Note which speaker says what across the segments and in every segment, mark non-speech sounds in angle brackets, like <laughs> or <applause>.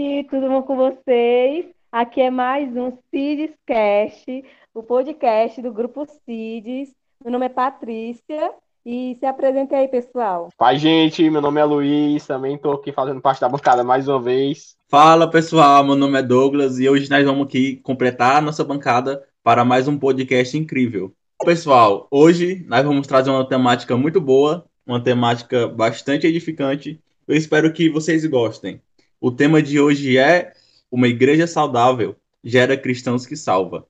Speaker 1: gente, tudo bom com vocês? Aqui é mais um CIDES Cast, o podcast do Grupo CIDES. Meu nome é Patrícia e se apresente aí, pessoal.
Speaker 2: Fala, gente, meu nome é Luiz, também estou aqui fazendo parte da bancada mais uma vez.
Speaker 3: Fala, pessoal, meu nome é Douglas e hoje nós vamos aqui completar a nossa bancada para mais um podcast incrível. Pessoal, hoje nós vamos trazer uma temática muito boa, uma temática bastante edificante. Eu espero que vocês gostem. O tema de hoje é Uma Igreja Saudável Gera Cristãos que Salva.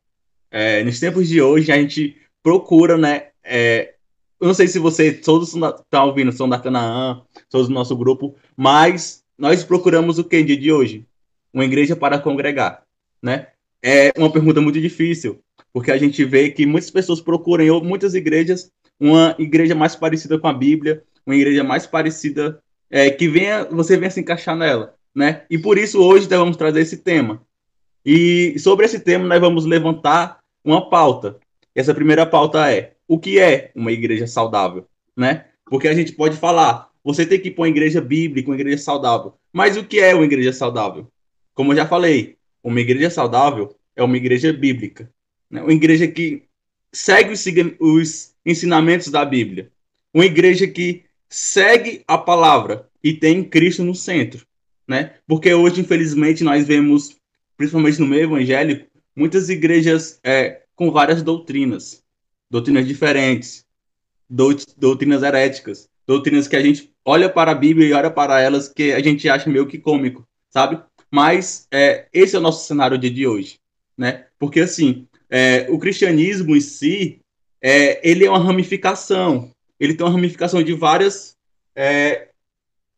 Speaker 3: É, nos tempos de hoje, a gente procura, né? É, eu não sei se vocês todos estão ouvindo, são da Canaã, todos do nosso grupo, mas nós procuramos o que dia de hoje? Uma igreja para congregar, né? É uma pergunta muito difícil, porque a gente vê que muitas pessoas procuram em muitas igrejas uma igreja mais parecida com a Bíblia, uma igreja mais parecida é, que venha você venha se encaixar nela, né? E por isso hoje nós vamos trazer esse tema. E sobre esse tema nós vamos levantar uma pauta. Essa primeira pauta é o que é uma igreja saudável, né? Porque a gente pode falar, você tem que ir para uma igreja bíblica, uma igreja saudável. Mas o que é uma igreja saudável? Como eu já falei, uma igreja saudável é uma igreja bíblica, né? Uma igreja que segue os, os ensinamentos da Bíblia. Uma igreja que segue a palavra e tem Cristo no centro, né? Porque hoje, infelizmente, nós vemos, principalmente no meio evangélico, muitas igrejas é, com várias doutrinas, doutrinas diferentes, doutrinas heréticas, doutrinas que a gente olha para a Bíblia e olha para elas que a gente acha meio que cômico, sabe? Mas é, esse é o nosso cenário de hoje, né? Porque assim, é, o cristianismo em si, é, ele é uma ramificação, ele tem uma ramificação de várias é,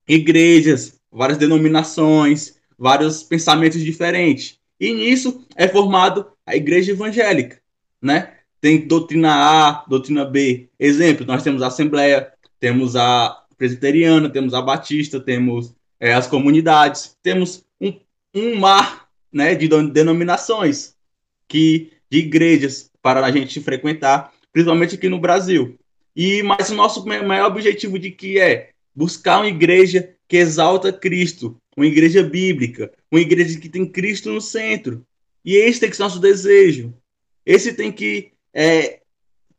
Speaker 3: igrejas, várias denominações, vários pensamentos diferentes. E nisso é formado a igreja evangélica, né? Tem doutrina A, doutrina B. Exemplo, nós temos a Assembleia, temos a Presbiteriana, temos a Batista, temos é, as comunidades, temos um, um mar né, de denominações que de igrejas para a gente frequentar, principalmente aqui no Brasil. E mas o nosso maior objetivo de que é buscar uma igreja que exalta Cristo, uma igreja bíblica, uma igreja que tem Cristo no centro. E esse tem que ser nosso desejo. Esse tem que é,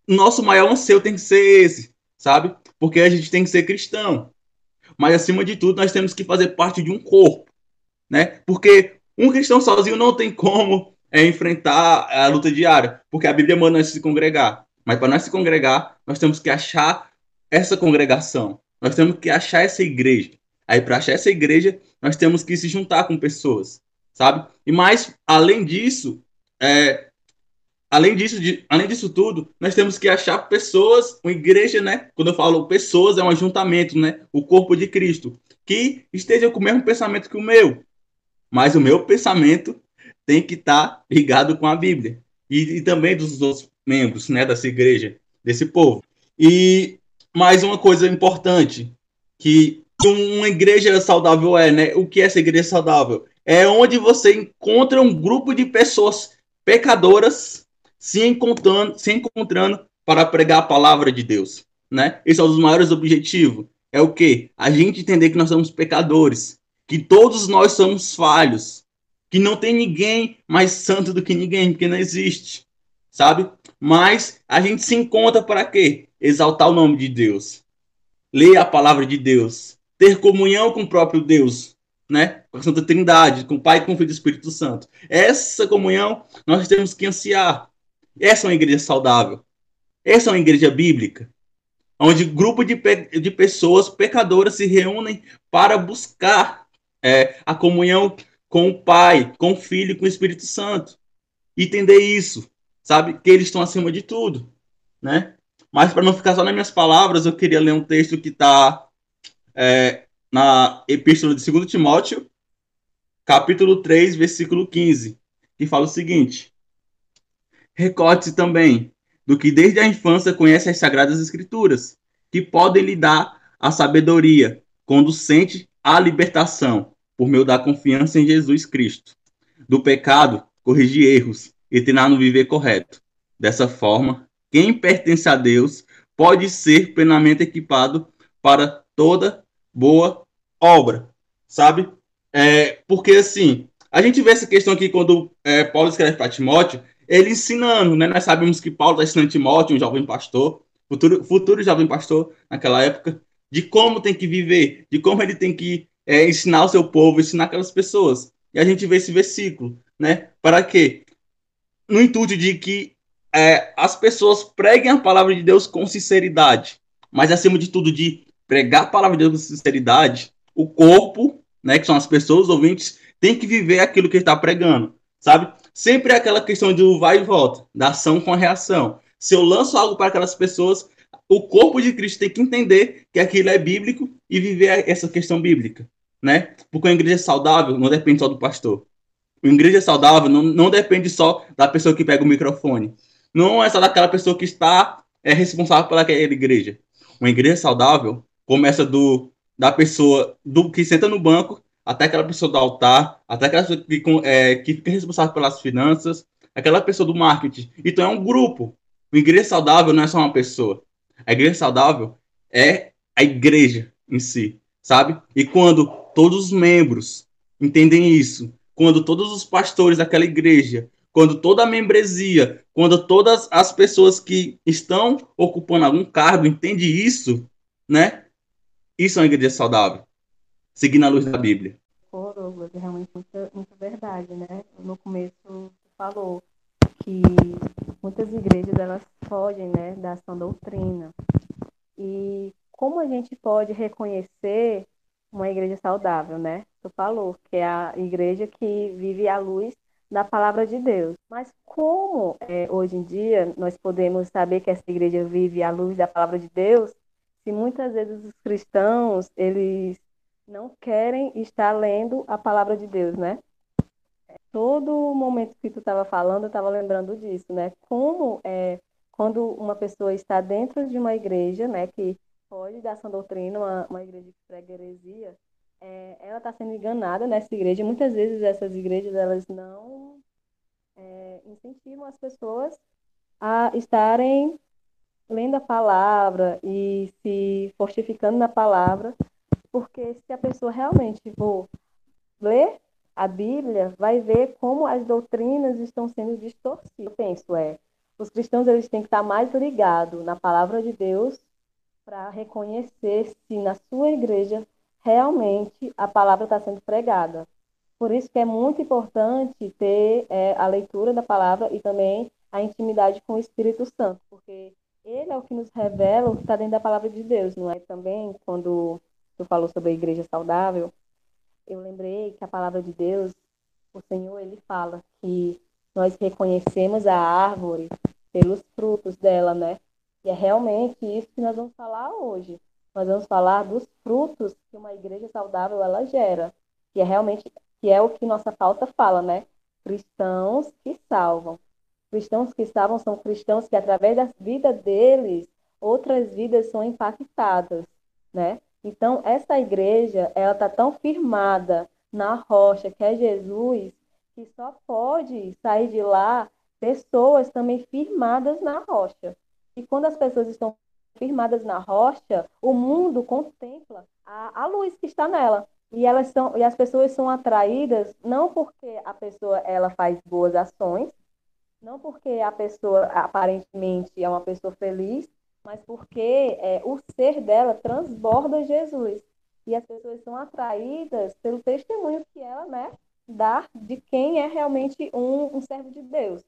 Speaker 3: nosso maior anseio tem que ser esse, sabe? Porque a gente tem que ser cristão. Mas acima de tudo, nós temos que fazer parte de um corpo, né? Porque um cristão sozinho não tem como é, enfrentar a luta diária, porque a Bíblia manda nós se congregar. Mas para nós se congregar, nós temos que achar essa congregação. Nós temos que achar essa igreja. Aí, para achar essa igreja, nós temos que se juntar com pessoas, sabe? E mais, além disso, é, além disso, de, além disso tudo, nós temos que achar pessoas, uma igreja, né? Quando eu falo pessoas, é um ajuntamento, né? O corpo de Cristo, que esteja com o mesmo pensamento que o meu. Mas o meu pensamento tem que estar tá ligado com a Bíblia. E, e também dos outros membros né, dessa igreja, desse povo. E mais uma coisa importante, que uma igreja saudável é, né? O que é essa igreja saudável? É onde você encontra um grupo de pessoas pecadoras se encontrando, se encontrando para pregar a palavra de Deus, né? Esse é um dos maiores objetivos. É o que? A gente entender que nós somos pecadores, que todos nós somos falhos, que não tem ninguém mais santo do que ninguém, porque não existe, sabe? Mas a gente se encontra para quê? Exaltar o nome de Deus. Ler a palavra de Deus. Ter comunhão com o próprio Deus, né? Com a Santa Trindade, com o Pai, com o Filho e Espírito Santo. Essa comunhão nós temos que ansiar. Essa é uma igreja saudável. Essa é uma igreja bíblica. Onde grupo de, pe de pessoas pecadoras se reúnem para buscar é, a comunhão com o Pai, com o Filho e com o Espírito Santo. Entender isso sabe? Que eles estão acima de tudo, né? Mas para não ficar só nas minhas palavras, eu queria ler um texto que está é, na Epístola de 2 Timóteo, capítulo 3, versículo 15, que fala o seguinte: Recorde-se também do que desde a infância conhece as Sagradas Escrituras, que podem lhe dar a sabedoria conducente à libertação, por meio da confiança em Jesus Cristo. Do pecado, corrigir erros, e treinar no viver correto. Dessa forma, quem pertence a Deus pode ser plenamente equipado para toda boa obra, sabe? É, porque, assim, a gente vê essa questão aqui quando é, Paulo escreve para Timóteo, ele ensinando, né? Nós sabemos que Paulo está ensinando Timóteo, um jovem pastor, futuro, futuro jovem pastor naquela época, de como tem que viver, de como ele tem que é, ensinar o seu povo, ensinar aquelas pessoas. E a gente vê esse versículo, né? Para quê? No intuito de que é, as pessoas preguem a palavra de Deus com sinceridade, mas acima de tudo de pregar a palavra de Deus com sinceridade, o corpo, né, que são as pessoas ouvintes, tem que viver aquilo que está pregando, sabe? Sempre é aquela questão do vai e volta, da ação com a reação. Se eu lanço algo para aquelas pessoas, o corpo de Cristo tem que entender que aquilo é bíblico e viver essa questão bíblica, né? Porque uma igreja saudável não depende só do pastor. Uma igreja saudável não, não depende só da pessoa que pega o microfone. Não é só daquela pessoa que está é, responsável pela igreja. Uma igreja saudável começa do da pessoa do que senta no banco até aquela pessoa do altar, até aquela pessoa que, é, que fica responsável pelas finanças, aquela pessoa do marketing. Então é um grupo. A igreja saudável não é só uma pessoa. A igreja saudável é a igreja em si, sabe? E quando todos os membros entendem isso, quando todos os pastores daquela igreja, quando toda a membresia, quando todas as pessoas que estão ocupando algum cargo entendem isso, né? Isso é uma igreja saudável seguindo a luz da Bíblia.
Speaker 1: Pô, Douglas, é realmente muita, muita verdade, né? No começo você falou que muitas igrejas elas fogem, né, da ação doutrina. E como a gente pode reconhecer uma igreja saudável, né? Tu falou que é a igreja que vive à luz da palavra de Deus. Mas como é, hoje em dia nós podemos saber que essa igreja vive à luz da palavra de Deus, se muitas vezes os cristãos eles não querem estar lendo a palavra de Deus, né? Todo momento que tu estava falando, eu estava lembrando disso, né? Como é, quando uma pessoa está dentro de uma igreja, né, que pode dar essa doutrina, uma, uma igreja que prega heresia, é, ela está sendo enganada nessa igreja. Muitas vezes essas igrejas elas não é, incentivam as pessoas a estarem lendo a palavra e se fortificando na palavra porque se a pessoa realmente for ler a Bíblia, vai ver como as doutrinas estão sendo distorcidas. Eu penso, é, os cristãos eles têm que estar mais ligados na palavra de Deus para reconhecer se na sua igreja realmente a palavra está sendo pregada. Por isso que é muito importante ter é, a leitura da palavra e também a intimidade com o Espírito Santo, porque ele é o que nos revela o que está dentro da palavra de Deus, não é? Também quando tu falou sobre a igreja saudável, eu lembrei que a palavra de Deus, o Senhor, ele fala que nós reconhecemos a árvore pelos frutos dela, né? E é realmente isso que nós vamos falar hoje. Nós vamos falar dos frutos que uma igreja saudável ela gera, que é realmente que é o que nossa pauta fala, né? Cristãos que salvam. Cristãos que salvam são cristãos que através da vida deles outras vidas são impactadas, né? Então, essa igreja, ela está tão firmada na rocha, que é Jesus, que só pode sair de lá pessoas também firmadas na rocha. E quando as pessoas estão firmadas na rocha, o mundo contempla a, a luz que está nela. E elas são e as pessoas são atraídas não porque a pessoa ela faz boas ações, não porque a pessoa aparentemente é uma pessoa feliz, mas porque é, o ser dela transborda Jesus. E as pessoas são atraídas pelo testemunho que ela né, dá de quem é realmente um, um servo de Deus.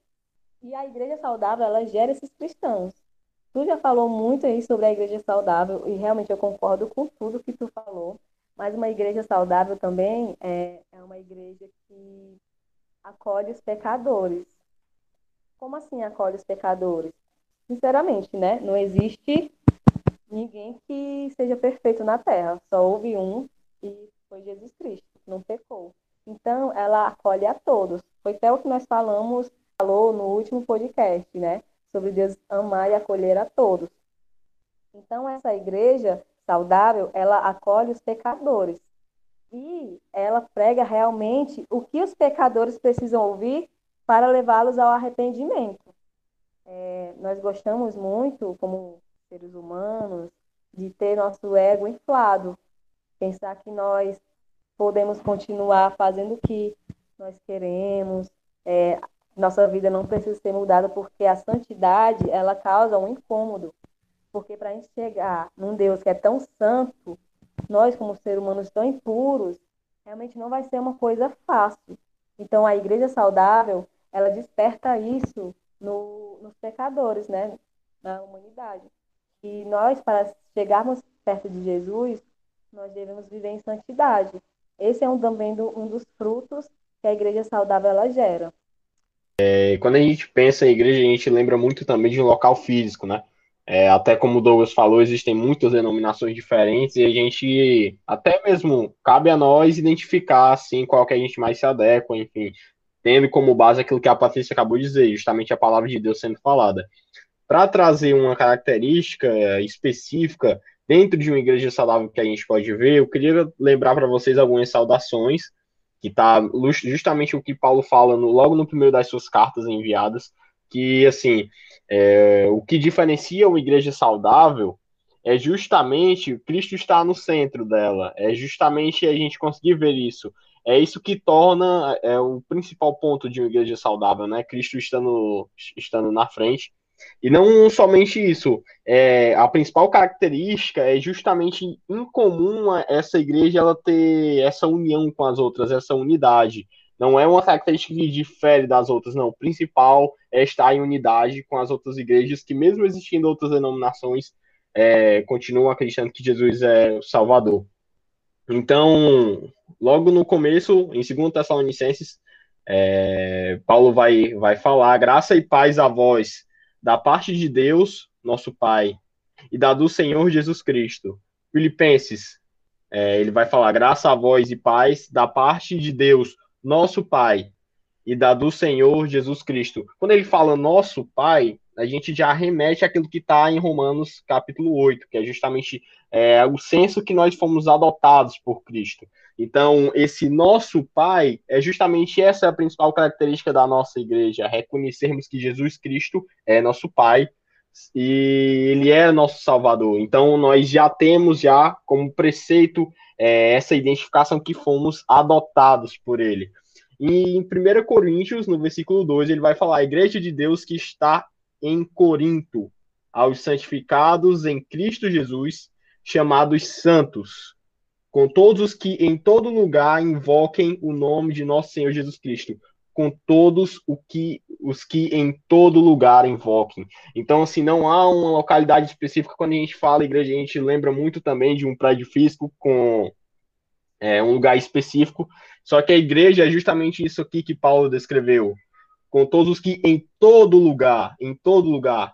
Speaker 1: E a igreja saudável, ela gera esses cristãos. Tu já falou muito aí sobre a igreja saudável, e realmente eu concordo com tudo que tu falou. Mas uma igreja saudável também é, é uma igreja que acolhe os pecadores. Como assim acolhe os pecadores? sinceramente, né? Não existe ninguém que seja perfeito na Terra. Só houve um e foi Jesus Cristo, não pecou. Então, ela acolhe a todos. Foi até o que nós falamos, falou no último podcast, né? Sobre Deus amar e acolher a todos. Então, essa igreja saudável, ela acolhe os pecadores. E ela prega realmente o que os pecadores precisam ouvir para levá-los ao arrependimento. É, nós gostamos muito, como seres humanos, de ter nosso ego inflado. Pensar que nós podemos continuar fazendo o que nós queremos, é, nossa vida não precisa ser mudada, porque a santidade, ela causa um incômodo. Porque para a gente chegar num Deus que é tão santo, nós, como seres humanos tão impuros, realmente não vai ser uma coisa fácil. Então, a igreja saudável, ela desperta isso no, nos pecadores, né? Na humanidade. E nós, para chegarmos perto de Jesus, nós devemos viver em santidade. Esse é um, também do, um dos frutos que a igreja saudável ela gera.
Speaker 2: É, quando a gente pensa em igreja, a gente lembra muito também de um local físico, né? É, até como o Douglas falou, existem muitas denominações diferentes e a gente, até mesmo, cabe a nós identificar, assim, qual que a gente mais se adequa, enfim, tendo como base aquilo que a Patrícia acabou de dizer, justamente a palavra de Deus sendo falada. Para trazer uma característica específica dentro de uma igreja saudável que a gente pode ver, eu queria lembrar para vocês algumas saudações, que está justamente o que Paulo fala no, logo no primeiro das suas cartas enviadas, que, assim, é, o que diferencia uma igreja saudável é justamente Cristo estar no centro dela, é justamente a gente conseguir ver isso. É isso que torna é, o principal ponto de uma igreja saudável, né? Cristo estando, estando na frente. E não somente isso, é, a principal característica é justamente incomum essa igreja ela ter essa união com as outras, essa unidade. Não é uma característica que difere das outras, não. O principal é estar em unidade com as outras igrejas, que mesmo existindo outras denominações, é, continuam acreditando que Jesus é o Salvador. Então, logo no começo, em 2 Tessalonicenses, é, Paulo vai, vai falar: graça e paz a vós, da parte de Deus, nosso Pai, e da do Senhor Jesus Cristo. Filipenses, é, ele vai falar: graça a vós e paz da parte de Deus, nosso Pai e da do Senhor Jesus Cristo. Quando ele fala nosso Pai, a gente já remete àquilo que está em Romanos capítulo 8, que é justamente é, o senso que nós fomos adotados por Cristo. Então, esse nosso Pai é justamente essa a principal característica da nossa igreja, reconhecermos que Jesus Cristo é nosso Pai e Ele é nosso Salvador. Então, nós já temos já como preceito é, essa identificação que fomos adotados por ele. E em 1 Coríntios, no versículo 2, ele vai falar: a igreja de Deus que está em Corinto, aos santificados em Cristo Jesus, chamados santos, com todos os que em todo lugar invoquem o nome de nosso Senhor Jesus Cristo, com todos o que, os que em todo lugar invoquem. Então, assim, não há uma localidade específica. Quando a gente fala igreja, a gente lembra muito também de um prédio físico com é, um lugar específico. Só que a igreja é justamente isso aqui que Paulo descreveu. Com todos os que em todo lugar, em todo lugar,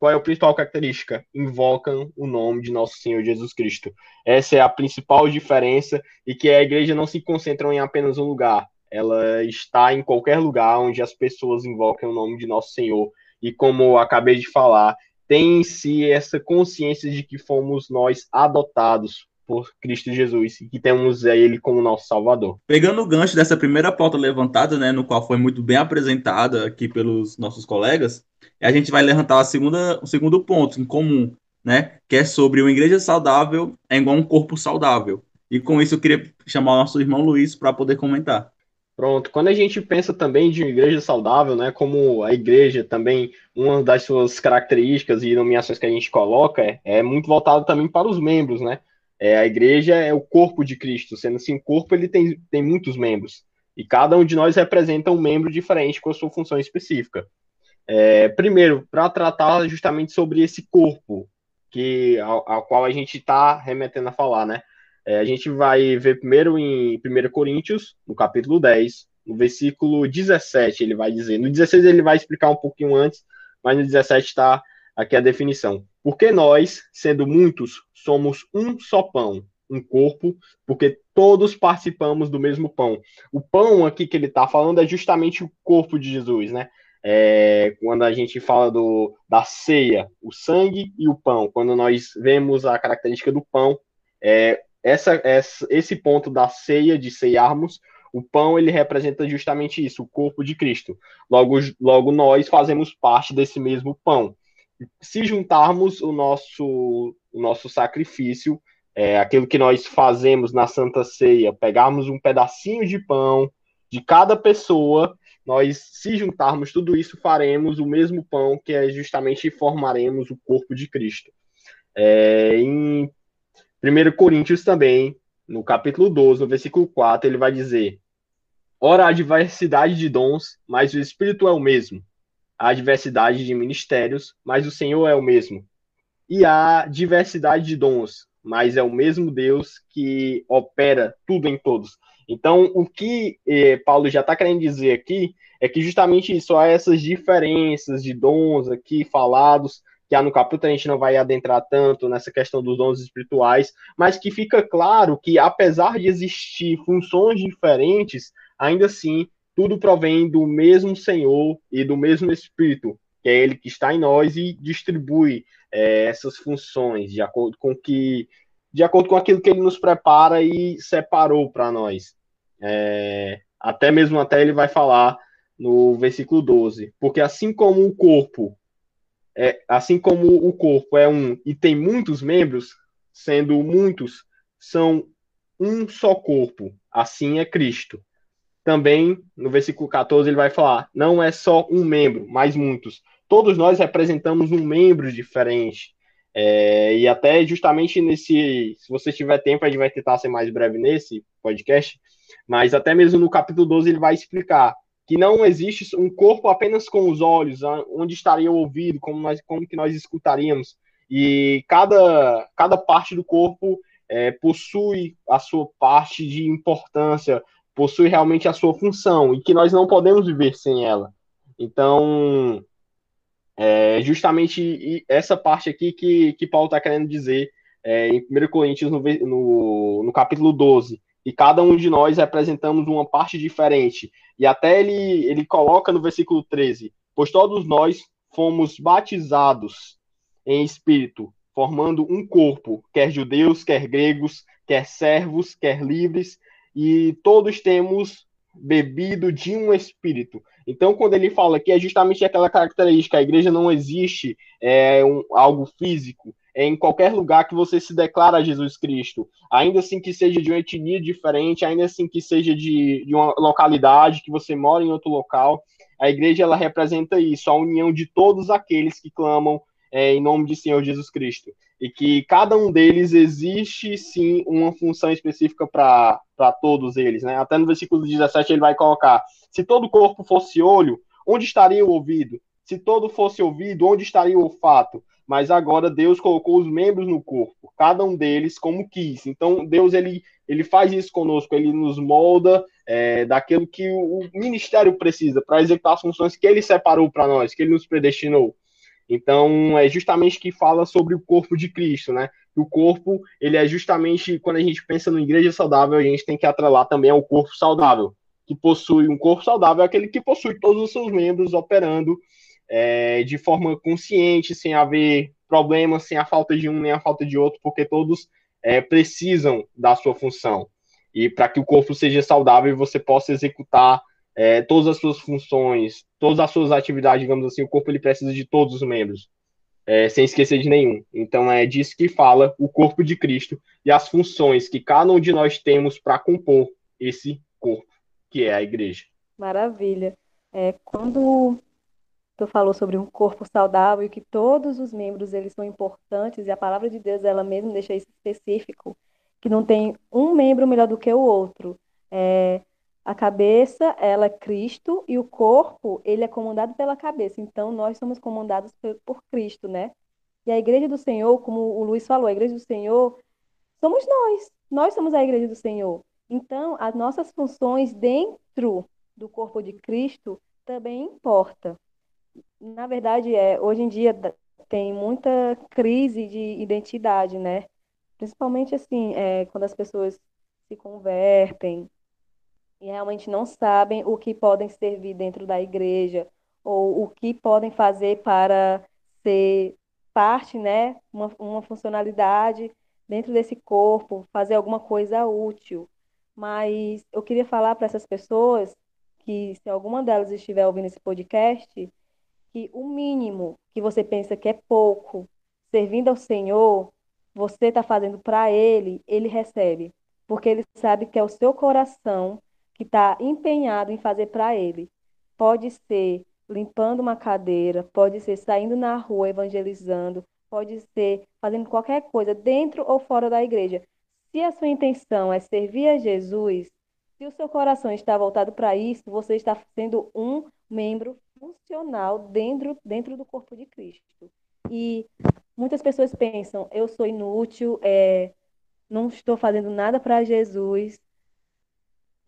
Speaker 2: qual é a principal característica? Invocam o nome de nosso Senhor Jesus Cristo. Essa é a principal diferença e que a igreja não se concentra em apenas um lugar ela está em qualquer lugar onde as pessoas invocam o nome de nosso Senhor. E como acabei de falar, tem em si essa consciência de que fomos nós adotados por Cristo Jesus e que temos ele como nosso Salvador.
Speaker 3: Pegando o gancho dessa primeira pauta levantada, né, no qual foi muito bem apresentada aqui pelos nossos colegas, a gente vai levantar a segunda, o segundo ponto em comum, né, que é sobre uma igreja saudável é igual um corpo saudável. E com isso eu queria chamar o nosso irmão Luiz para poder comentar.
Speaker 2: Pronto. Quando a gente pensa também de igreja saudável, né, como a igreja também, uma das suas características e nomeações que a gente coloca é, é muito voltado também para os membros, né? É, a igreja é o corpo de Cristo, sendo assim, o corpo ele tem, tem muitos membros. E cada um de nós representa um membro diferente com a sua função específica. É, primeiro, para tratar justamente sobre esse corpo, que ao, ao qual a gente está remetendo a falar, né? É, a gente vai ver primeiro em 1 Coríntios, no capítulo 10, no versículo 17, ele vai dizer. No 16 ele vai explicar um pouquinho antes, mas no 17 está aqui a definição. Porque nós, sendo muitos, somos um só pão, um corpo, porque todos participamos do mesmo pão. O pão aqui que ele está falando é justamente o corpo de Jesus, né? É, quando a gente fala do, da ceia, o sangue e o pão, quando nós vemos a característica do pão, é, essa, essa, esse ponto da ceia, de ceiarmos, o pão ele representa justamente isso, o corpo de Cristo. Logo, logo nós fazemos parte desse mesmo pão. Se juntarmos o nosso, o nosso sacrifício, é, aquilo que nós fazemos na Santa Ceia, pegarmos um pedacinho de pão de cada pessoa, nós, se juntarmos tudo isso, faremos o mesmo pão, que é justamente formaremos o corpo de Cristo. É, em 1 Coríntios também, no capítulo 12, no versículo 4, ele vai dizer: Ora, há diversidade de dons, mas o Espírito é o mesmo. Há diversidade de ministérios, mas o Senhor é o mesmo. E há diversidade de dons, mas é o mesmo Deus que opera tudo em todos. Então, o que eh, Paulo já está querendo dizer aqui é que justamente só essas diferenças de dons aqui falados, que há no capítulo a gente não vai adentrar tanto nessa questão dos dons espirituais, mas que fica claro que, apesar de existir funções diferentes, ainda assim, tudo provém do mesmo Senhor e do mesmo Espírito, que é Ele que está em nós e distribui é, essas funções de acordo com que de acordo com aquilo que ele nos prepara e separou para nós. É, até mesmo até ele vai falar no versículo 12, porque assim como o corpo é, assim como o corpo é um e tem muitos membros, sendo muitos, são um só corpo, assim é Cristo. Também no versículo 14 ele vai falar: não é só um membro, mas muitos. Todos nós representamos um membro diferente. É, e até justamente nesse, se você tiver tempo, a gente vai tentar ser mais breve nesse podcast, mas até mesmo no capítulo 12 ele vai explicar que não existe um corpo apenas com os olhos, onde estaria o ouvido, como, nós, como que nós escutaríamos, e cada, cada parte do corpo é, possui a sua parte de importância, possui realmente a sua função, e que nós não podemos viver sem ela. Então, é justamente essa parte aqui que, que Paulo está querendo dizer é, em 1 Coríntios, no, no, no capítulo 12, e cada um de nós representamos uma parte diferente. E até ele, ele coloca no versículo 13: Pois todos nós fomos batizados em espírito, formando um corpo, quer judeus, quer gregos, quer servos, quer livres, e todos temos bebido de um espírito. Então, quando ele fala que é justamente aquela característica, a igreja não existe é, um, algo físico, é em qualquer lugar que você se declara Jesus Cristo, ainda assim que seja de uma etnia diferente, ainda assim que seja de, de uma localidade, que você mora em outro local, a igreja ela representa isso, a união de todos aqueles que clamam é, em nome de Senhor Jesus Cristo. E que cada um deles existe sim uma função específica para todos eles. Né? Até no versículo 17 ele vai colocar: se todo corpo fosse olho, onde estaria o ouvido? Se todo fosse ouvido, onde estaria o olfato? mas agora Deus colocou os membros no corpo, cada um deles como quis. Então Deus ele, ele faz isso conosco, ele nos molda é, daquilo que o ministério precisa para executar as funções que ele separou para nós, que ele nos predestinou. Então é justamente que fala sobre o corpo de Cristo, né? O corpo ele é justamente quando a gente pensa no igreja saudável, a gente tem que atrelar também ao corpo saudável, que possui um corpo saudável, é aquele que possui todos os seus membros operando é, de forma consciente, sem haver problemas, sem a falta de um nem a falta de outro, porque todos é, precisam da sua função. E para que o corpo seja saudável você possa executar é, todas as suas funções, todas as suas atividades, digamos assim, o corpo ele precisa de todos os membros, é, sem esquecer de nenhum. Então é disso que fala o corpo de Cristo e as funções que cada um de nós temos para compor esse corpo, que é a igreja.
Speaker 1: Maravilha. É, quando tu falou sobre um corpo saudável e que todos os membros eles são importantes e a palavra de Deus ela mesmo deixa isso específico que não tem um membro melhor do que o outro é, a cabeça ela é Cristo e o corpo ele é comandado pela cabeça. Então nós somos comandados por, Cristo né? E a igreja do Senhor como o Luiz falou a igreja do Senhor somos nós. Nós somos a igreja do Senhor. Então as nossas funções dentro do corpo de Cristo também importa. Na verdade, é, hoje em dia tem muita crise de identidade, né? Principalmente assim, é, quando as pessoas se convertem e realmente não sabem o que podem servir dentro da igreja ou o que podem fazer para ser parte, né, uma, uma funcionalidade dentro desse corpo, fazer alguma coisa útil. Mas eu queria falar para essas pessoas que, se alguma delas estiver ouvindo esse podcast, que o mínimo que você pensa que é pouco, servindo ao Senhor, você está fazendo para ele, ele recebe. Porque ele sabe que é o seu coração que está empenhado em fazer para ele. Pode ser limpando uma cadeira, pode ser saindo na rua evangelizando, pode ser fazendo qualquer coisa dentro ou fora da igreja. Se a sua intenção é servir a Jesus, se o seu coração está voltado para isso, você está sendo um membro funcional dentro, dentro do corpo de Cristo. E muitas pessoas pensam, eu sou inútil, é, não estou fazendo nada para Jesus.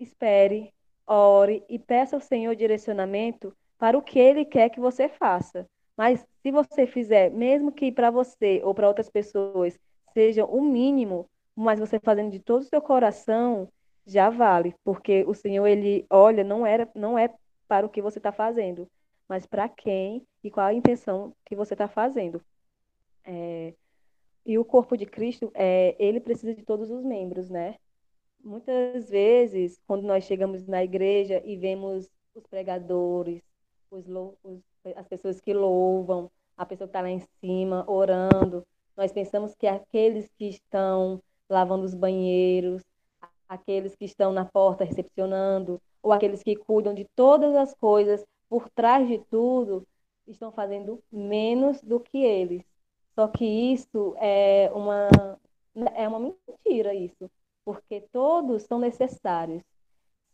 Speaker 1: Espere, ore e peça ao Senhor direcionamento para o que Ele quer que você faça. Mas se você fizer, mesmo que para você ou para outras pessoas seja o mínimo, mas você fazendo de todo o seu coração, já vale, porque o Senhor ele olha não era não é para o que você está fazendo, mas para quem e qual a intenção que você está fazendo. É, e o corpo de Cristo é ele precisa de todos os membros, né? Muitas vezes, quando nós chegamos na igreja e vemos os pregadores, os, os, as pessoas que louvam, a pessoa que está lá em cima orando, nós pensamos que aqueles que estão lavando os banheiros, aqueles que estão na porta recepcionando, ou aqueles que cuidam de todas as coisas por trás de tudo, estão fazendo menos do que eles. Só que isso é uma, é uma mentira, isso, porque todos são necessários.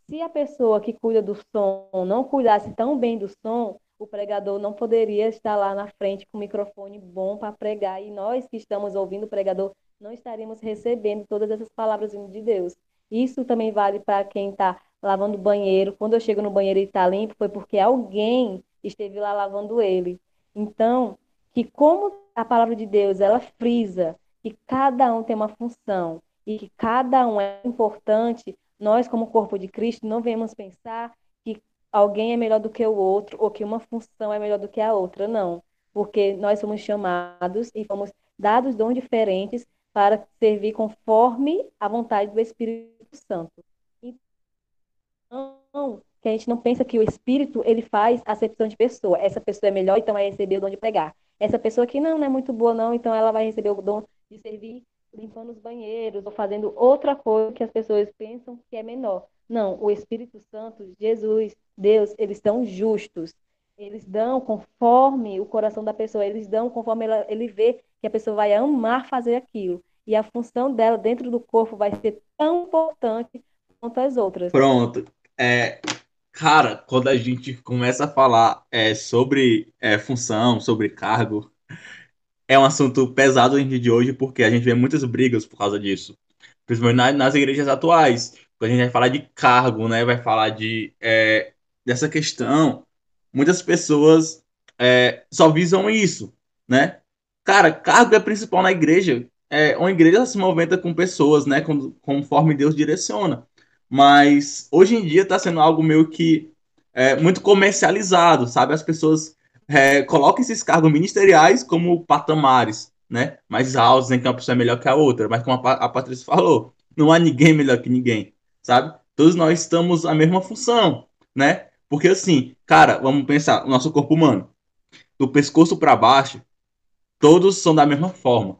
Speaker 1: Se a pessoa que cuida do som não cuidasse tão bem do som, o pregador não poderia estar lá na frente com o microfone bom para pregar, e nós que estamos ouvindo o pregador não estaríamos recebendo todas essas palavras de Deus. Isso também vale para quem está lavando o banheiro. Quando eu chego no banheiro e está limpo, foi porque alguém esteve lá lavando ele. Então, que como a palavra de Deus ela frisa que cada um tem uma função e que cada um é importante, nós como corpo de Cristo não vemos pensar que alguém é melhor do que o outro ou que uma função é melhor do que a outra, não, porque nós somos chamados e fomos dados dons diferentes para servir conforme a vontade do Espírito Santo. Então, que a gente não pensa que o Espírito ele faz acepção de pessoa. Essa pessoa é melhor, então vai receber o dom de pregar. Essa pessoa aqui não, não é muito boa, não, então ela vai receber o dom de servir limpando os banheiros ou fazendo outra coisa que as pessoas pensam que é menor. Não, o Espírito Santo, Jesus, Deus, eles são justos. Eles dão conforme o coração da pessoa, eles dão conforme ela, ele vê que a pessoa vai amar fazer aquilo. E a função dela dentro do corpo vai ser tão importante quanto as outras.
Speaker 3: Pronto. É, Cara, quando a gente começa a falar é, sobre é, função, sobre cargo, é um assunto pesado no dia de hoje, porque a gente vê muitas brigas por causa disso. Principalmente nas, nas igrejas atuais. Quando a gente vai falar de cargo, né? Vai falar de é, dessa questão. Muitas pessoas é, só visam isso, né? Cara, cargo é principal na igreja. É, uma igreja se movimenta com pessoas, né? Conforme Deus direciona mas hoje em dia está sendo algo meio que é, muito comercializado, sabe? As pessoas é, colocam esses cargos ministeriais como patamares, né? Mais altos, em que uma pessoa é melhor que a outra, mas como a, a Patrícia falou, não há ninguém melhor que ninguém, sabe? Todos nós estamos a mesma função, né? Porque assim, cara, vamos pensar, o nosso corpo humano, do pescoço para baixo, todos são da mesma forma.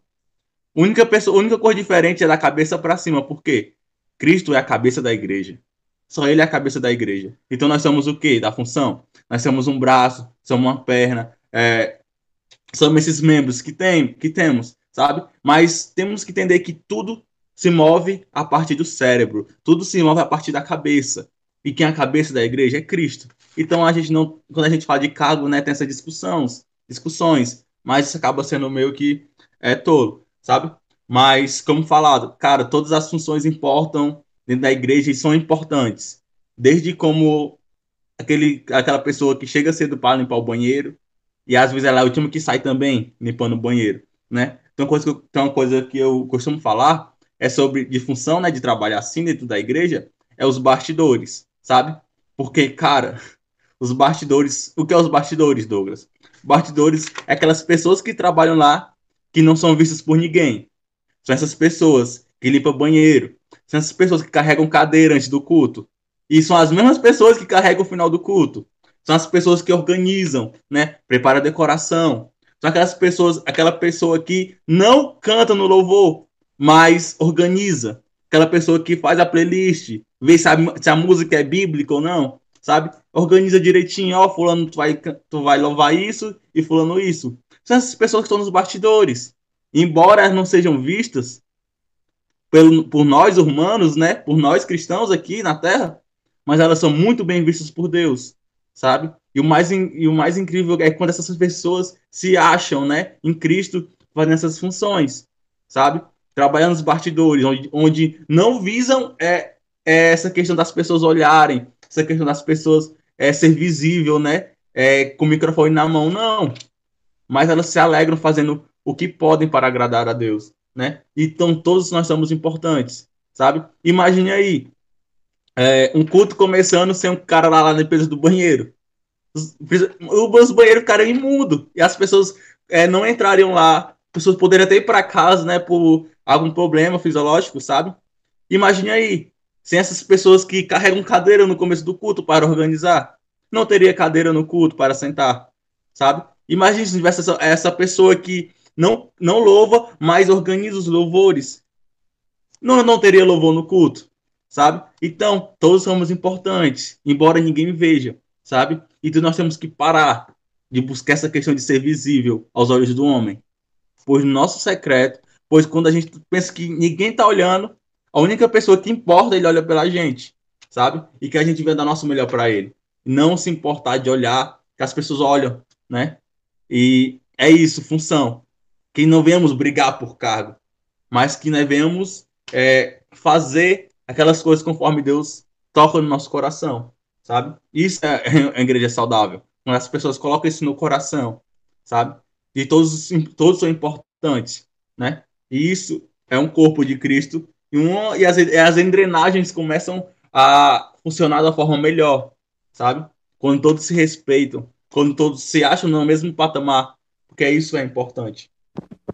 Speaker 3: A única pessoa, única cor diferente é da cabeça para cima, por quê? Cristo é a cabeça da igreja. Só ele é a cabeça da igreja. Então nós somos o quê? Da função? Nós somos um braço, somos uma perna, é, somos esses membros que, tem, que temos, sabe? Mas temos que entender que tudo se move a partir do cérebro, tudo se move a partir da cabeça. E quem é a cabeça da igreja é Cristo. Então a gente não, quando a gente fala de cargo, né, tem essas discussões, discussões, mas isso acaba sendo meio que é tolo, sabe? Mas, como falado, cara, todas as funções importam dentro da igreja e são importantes. Desde como aquele, aquela pessoa que chega cedo para limpar o banheiro, e às vezes ela é o último que sai também limpando o banheiro, né? Então, coisa que eu, então, uma coisa que eu costumo falar é sobre de função, né, de trabalhar assim dentro da igreja, é os bastidores, sabe? Porque, cara, <laughs> os bastidores, o que é os bastidores, Douglas? Bastidores é aquelas pessoas que trabalham lá que não são vistas por ninguém, são essas pessoas que limpam banheiro. São essas pessoas que carregam cadeira antes do culto. E são as mesmas pessoas que carregam o final do culto. São as pessoas que organizam, né? Preparam a decoração. São aquelas pessoas, aquela pessoa que não canta no louvor, mas organiza. Aquela pessoa que faz a playlist, vê se a, se a música é bíblica ou não, sabe? Organiza direitinho, ó, fulano, tu vai, tu vai louvar isso e fulano isso. São essas pessoas que estão nos bastidores. Embora elas não sejam vistas pelo, por nós humanos, né? Por nós cristãos aqui na Terra, mas elas são muito bem vistas por Deus, sabe? E o mais, e o mais incrível é quando essas pessoas se acham, né, em Cristo, fazendo essas funções, sabe? Trabalhando nos bastidores, onde, onde não visam é, é, essa questão das pessoas olharem, essa questão das pessoas é, ser visível, né? É, com o microfone na mão, não. Mas elas se alegram fazendo o que podem para agradar a Deus, né? Então todos nós somos importantes, sabe? Imagine aí, é, um culto começando sem um cara lá, na limpeza do banheiro, os banheiros ficaram imundo e as pessoas é, não entrariam lá. Pessoas poderiam até ir para casa, né, por algum problema fisiológico, sabe? Imagine aí, sem essas pessoas que carregam cadeira no começo do culto para organizar, não teria cadeira no culto para sentar, sabe? Imagine se tivesse essa, essa pessoa que não, não louva, mas organiza os louvores. Não, não teria louvor no culto, sabe? Então, todos somos importantes, embora ninguém veja, sabe? Então nós temos que parar de buscar essa questão de ser visível aos olhos do homem. Pois nosso secreto, pois quando a gente pensa que ninguém está olhando, a única pessoa que importa, ele olha pela gente, sabe? E que a gente vai dar nosso melhor para ele. Não se importar de olhar, que as pessoas olham, né? E é isso, função. Que não venhamos brigar por cargo, mas que nós venhamos é, fazer aquelas coisas conforme Deus toca no nosso coração sabe? Isso é, <laughs> é a igreja saudável. Quando as pessoas colocam isso no coração, sabe? E todos, todos são importantes, né? E isso é um corpo de Cristo e, uma, e as, as engrenagens começam a funcionar da forma melhor, sabe? Quando todos se respeitam, quando todos se acham no mesmo patamar, porque isso é importante.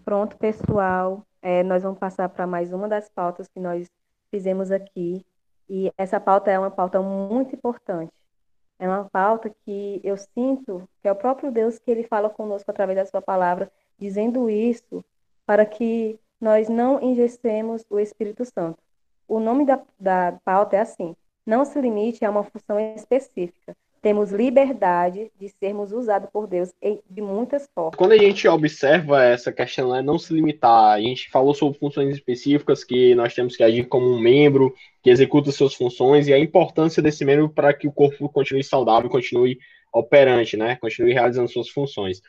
Speaker 1: Pronto, pessoal. É, nós vamos passar para mais uma das pautas que nós fizemos aqui. E essa pauta é uma pauta muito importante. É uma pauta que eu sinto que é o próprio Deus que ele fala conosco através da sua palavra, dizendo isso para que nós não ingessemos o Espírito Santo. O nome da, da pauta é assim: não se limite a uma função específica, temos liberdade de sermos usados por Deus de muitas formas.
Speaker 2: Quando a gente observa essa questão, né, não se limitar, a gente falou sobre funções específicas, que nós temos que agir como um membro que executa suas funções e a importância desse membro para que o corpo continue saudável, continue operante, né, continue realizando suas funções.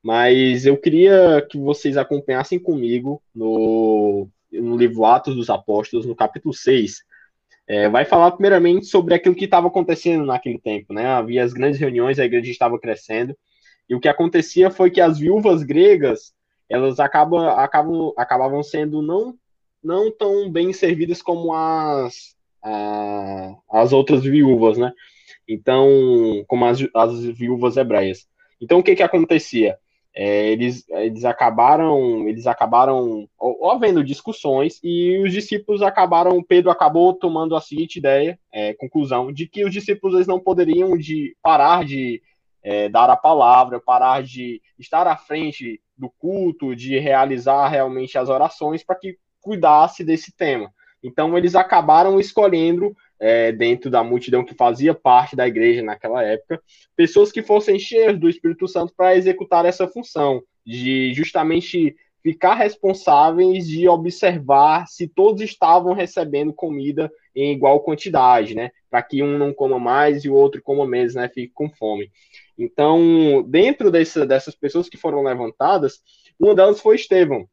Speaker 2: Mas eu queria que vocês acompanhassem comigo no, no livro Atos dos Apóstolos, no capítulo 6, é, vai falar primeiramente sobre aquilo que estava acontecendo naquele tempo, né? Havia as grandes reuniões, a igreja estava crescendo, e o que acontecia foi que as viúvas gregas, elas acabam, acabam, acabavam sendo não, não tão bem servidas como as, a, as outras viúvas, né? Então, como as, as viúvas hebreias. Então, o que que acontecia? É, eles, eles acabaram eles acabaram havendo discussões e os discípulos acabaram Pedro acabou tomando a seguinte ideia é, conclusão de que os discípulos eles não poderiam de parar de é, dar a palavra parar de estar à frente do culto de realizar realmente as orações para que cuidasse desse tema. Então eles acabaram escolhendo é, dentro da multidão que fazia parte da igreja naquela época, pessoas que fossem cheias do Espírito Santo para executar essa função, de justamente ficar responsáveis de observar se todos estavam recebendo comida em igual quantidade, né? Para que um não coma mais e o outro coma menos, né? Fique com fome. Então, dentro dessa, dessas pessoas que foram levantadas, uma delas foi Estevão.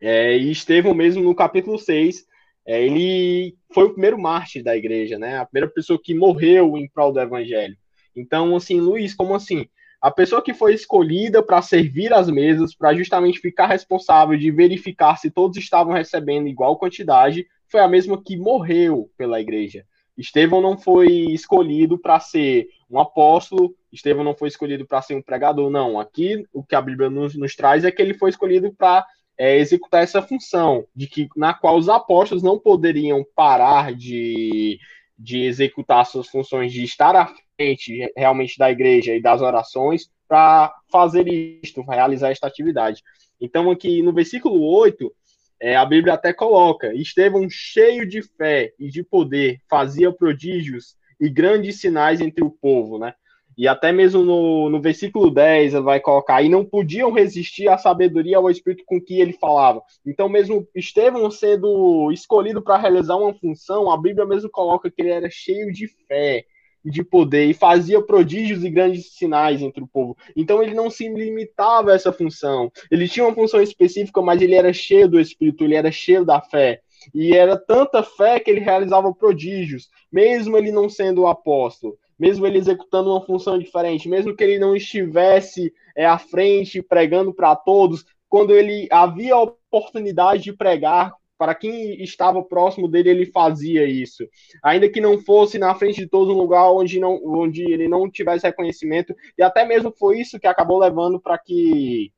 Speaker 2: É, e Estevão, mesmo no capítulo 6, é, ele foi o primeiro mártir da igreja, né? A primeira pessoa que morreu em prol do evangelho. Então, assim, Luiz, como assim? A pessoa que foi escolhida para servir as mesas, para justamente ficar responsável de verificar se todos estavam recebendo igual quantidade, foi a mesma que morreu pela igreja. Estevão não foi escolhido para ser um apóstolo, Estevão não foi escolhido para ser um pregador, não. Aqui o que a Bíblia nos, nos traz é que ele foi escolhido para é, executar essa função, de que na qual os apóstolos não poderiam parar de, de executar suas funções de estar à frente realmente da igreja e das orações, para fazer isto, realizar esta atividade. Então, aqui no versículo 8, é, a Bíblia até coloca: Estevão, cheio de fé e de poder, fazia prodígios e grandes sinais entre o povo, né? E até mesmo no, no versículo 10 ele vai colocar, e não podiam resistir à sabedoria ao espírito com que ele falava. Então, mesmo Estevão sendo escolhido para realizar uma função, a Bíblia mesmo coloca que ele era cheio de fé e de poder e fazia prodígios e grandes sinais entre o povo. Então ele não se limitava a essa função. Ele tinha uma função específica, mas ele era cheio do espírito, ele era cheio da fé. E era tanta fé que ele realizava prodígios, mesmo ele não sendo apóstolo mesmo ele executando uma função diferente, mesmo que ele não estivesse é, à frente pregando para todos, quando ele havia a oportunidade de pregar para quem estava próximo dele, ele fazia isso. Ainda que não fosse na frente de todos um lugar onde, não, onde ele não tivesse reconhecimento, e até mesmo foi isso que acabou levando para que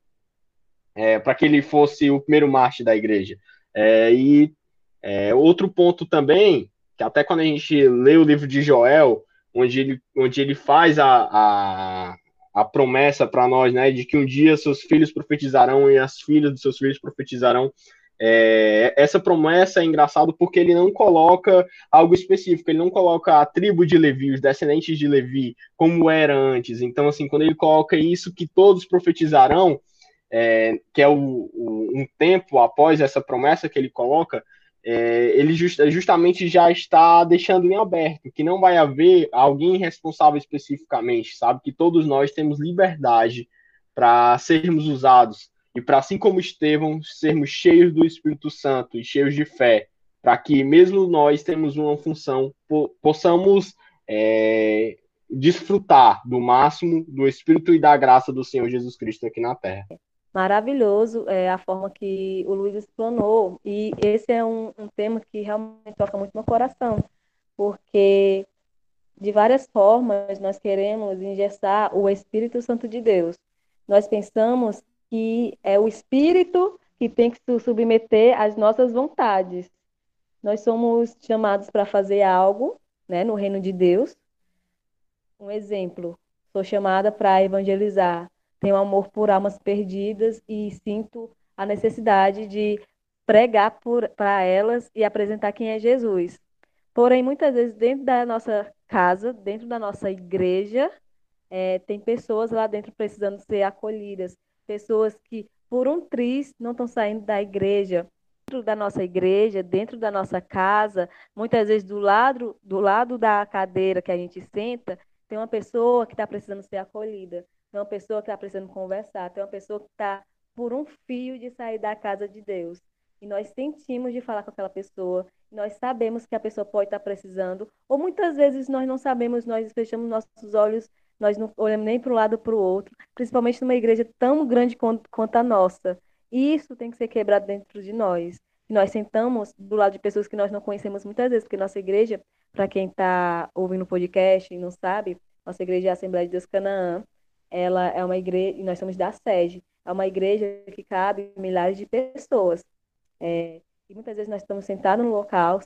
Speaker 2: é, para que ele fosse o primeiro mártir da igreja. É, e é, outro ponto também, que até quando a gente lê o livro de Joel, onde ele, onde ele faz a, a, a promessa para nós, né, de que um dia seus filhos profetizarão e as filhas dos seus filhos profetizarão. É, essa promessa é engraçado porque ele não coloca algo específico, ele não coloca a tribo de Levi, os descendentes de Levi, como era antes. Então, assim, quando ele coloca isso que todos profetizarão, é, que é o, o, um tempo após essa promessa que ele coloca, é, ele just, justamente já está deixando em aberto que não vai haver alguém responsável especificamente, sabe? Que todos nós temos liberdade para sermos usados e para, assim como Estevão, sermos cheios do Espírito Santo e cheios de fé, para que, mesmo nós temos uma função, po possamos é, desfrutar do máximo do Espírito e da graça do Senhor Jesus Cristo aqui na Terra
Speaker 1: maravilhoso é, a forma que o Luiz explanou. E esse é um, um tema que realmente toca muito no coração, porque de várias formas nós queremos engessar o Espírito Santo de Deus. Nós pensamos que é o Espírito que tem que se submeter às nossas vontades. Nós somos chamados para fazer algo né, no reino de Deus. Um exemplo, sou chamada para evangelizar tenho amor por almas perdidas e sinto a necessidade de pregar para elas e apresentar quem é Jesus. Porém, muitas vezes, dentro da nossa casa, dentro da nossa igreja, é, tem pessoas lá dentro precisando ser acolhidas, pessoas que, por um triz, não estão saindo da igreja. Dentro da nossa igreja, dentro da nossa casa, muitas vezes do lado, do lado da cadeira que a gente senta, tem uma pessoa que está precisando ser acolhida tem uma pessoa que está precisando conversar, tem uma pessoa que está por um fio de sair da casa de Deus. E nós sentimos de falar com aquela pessoa, nós sabemos que a pessoa pode estar tá precisando, ou muitas vezes nós não sabemos, nós fechamos nossos olhos, nós não olhamos nem para um lado para o outro, principalmente numa igreja tão grande quanto, quanto a nossa. E isso tem que ser quebrado dentro de nós. E nós sentamos do lado de pessoas que nós não conhecemos muitas vezes, porque nossa igreja, para quem está ouvindo o podcast e não sabe, nossa igreja é a Assembleia de Deus Canaã, ela é uma igreja, nós somos da sede, é uma igreja que cabe milhares de pessoas. É, e muitas vezes nós estamos sentados no local,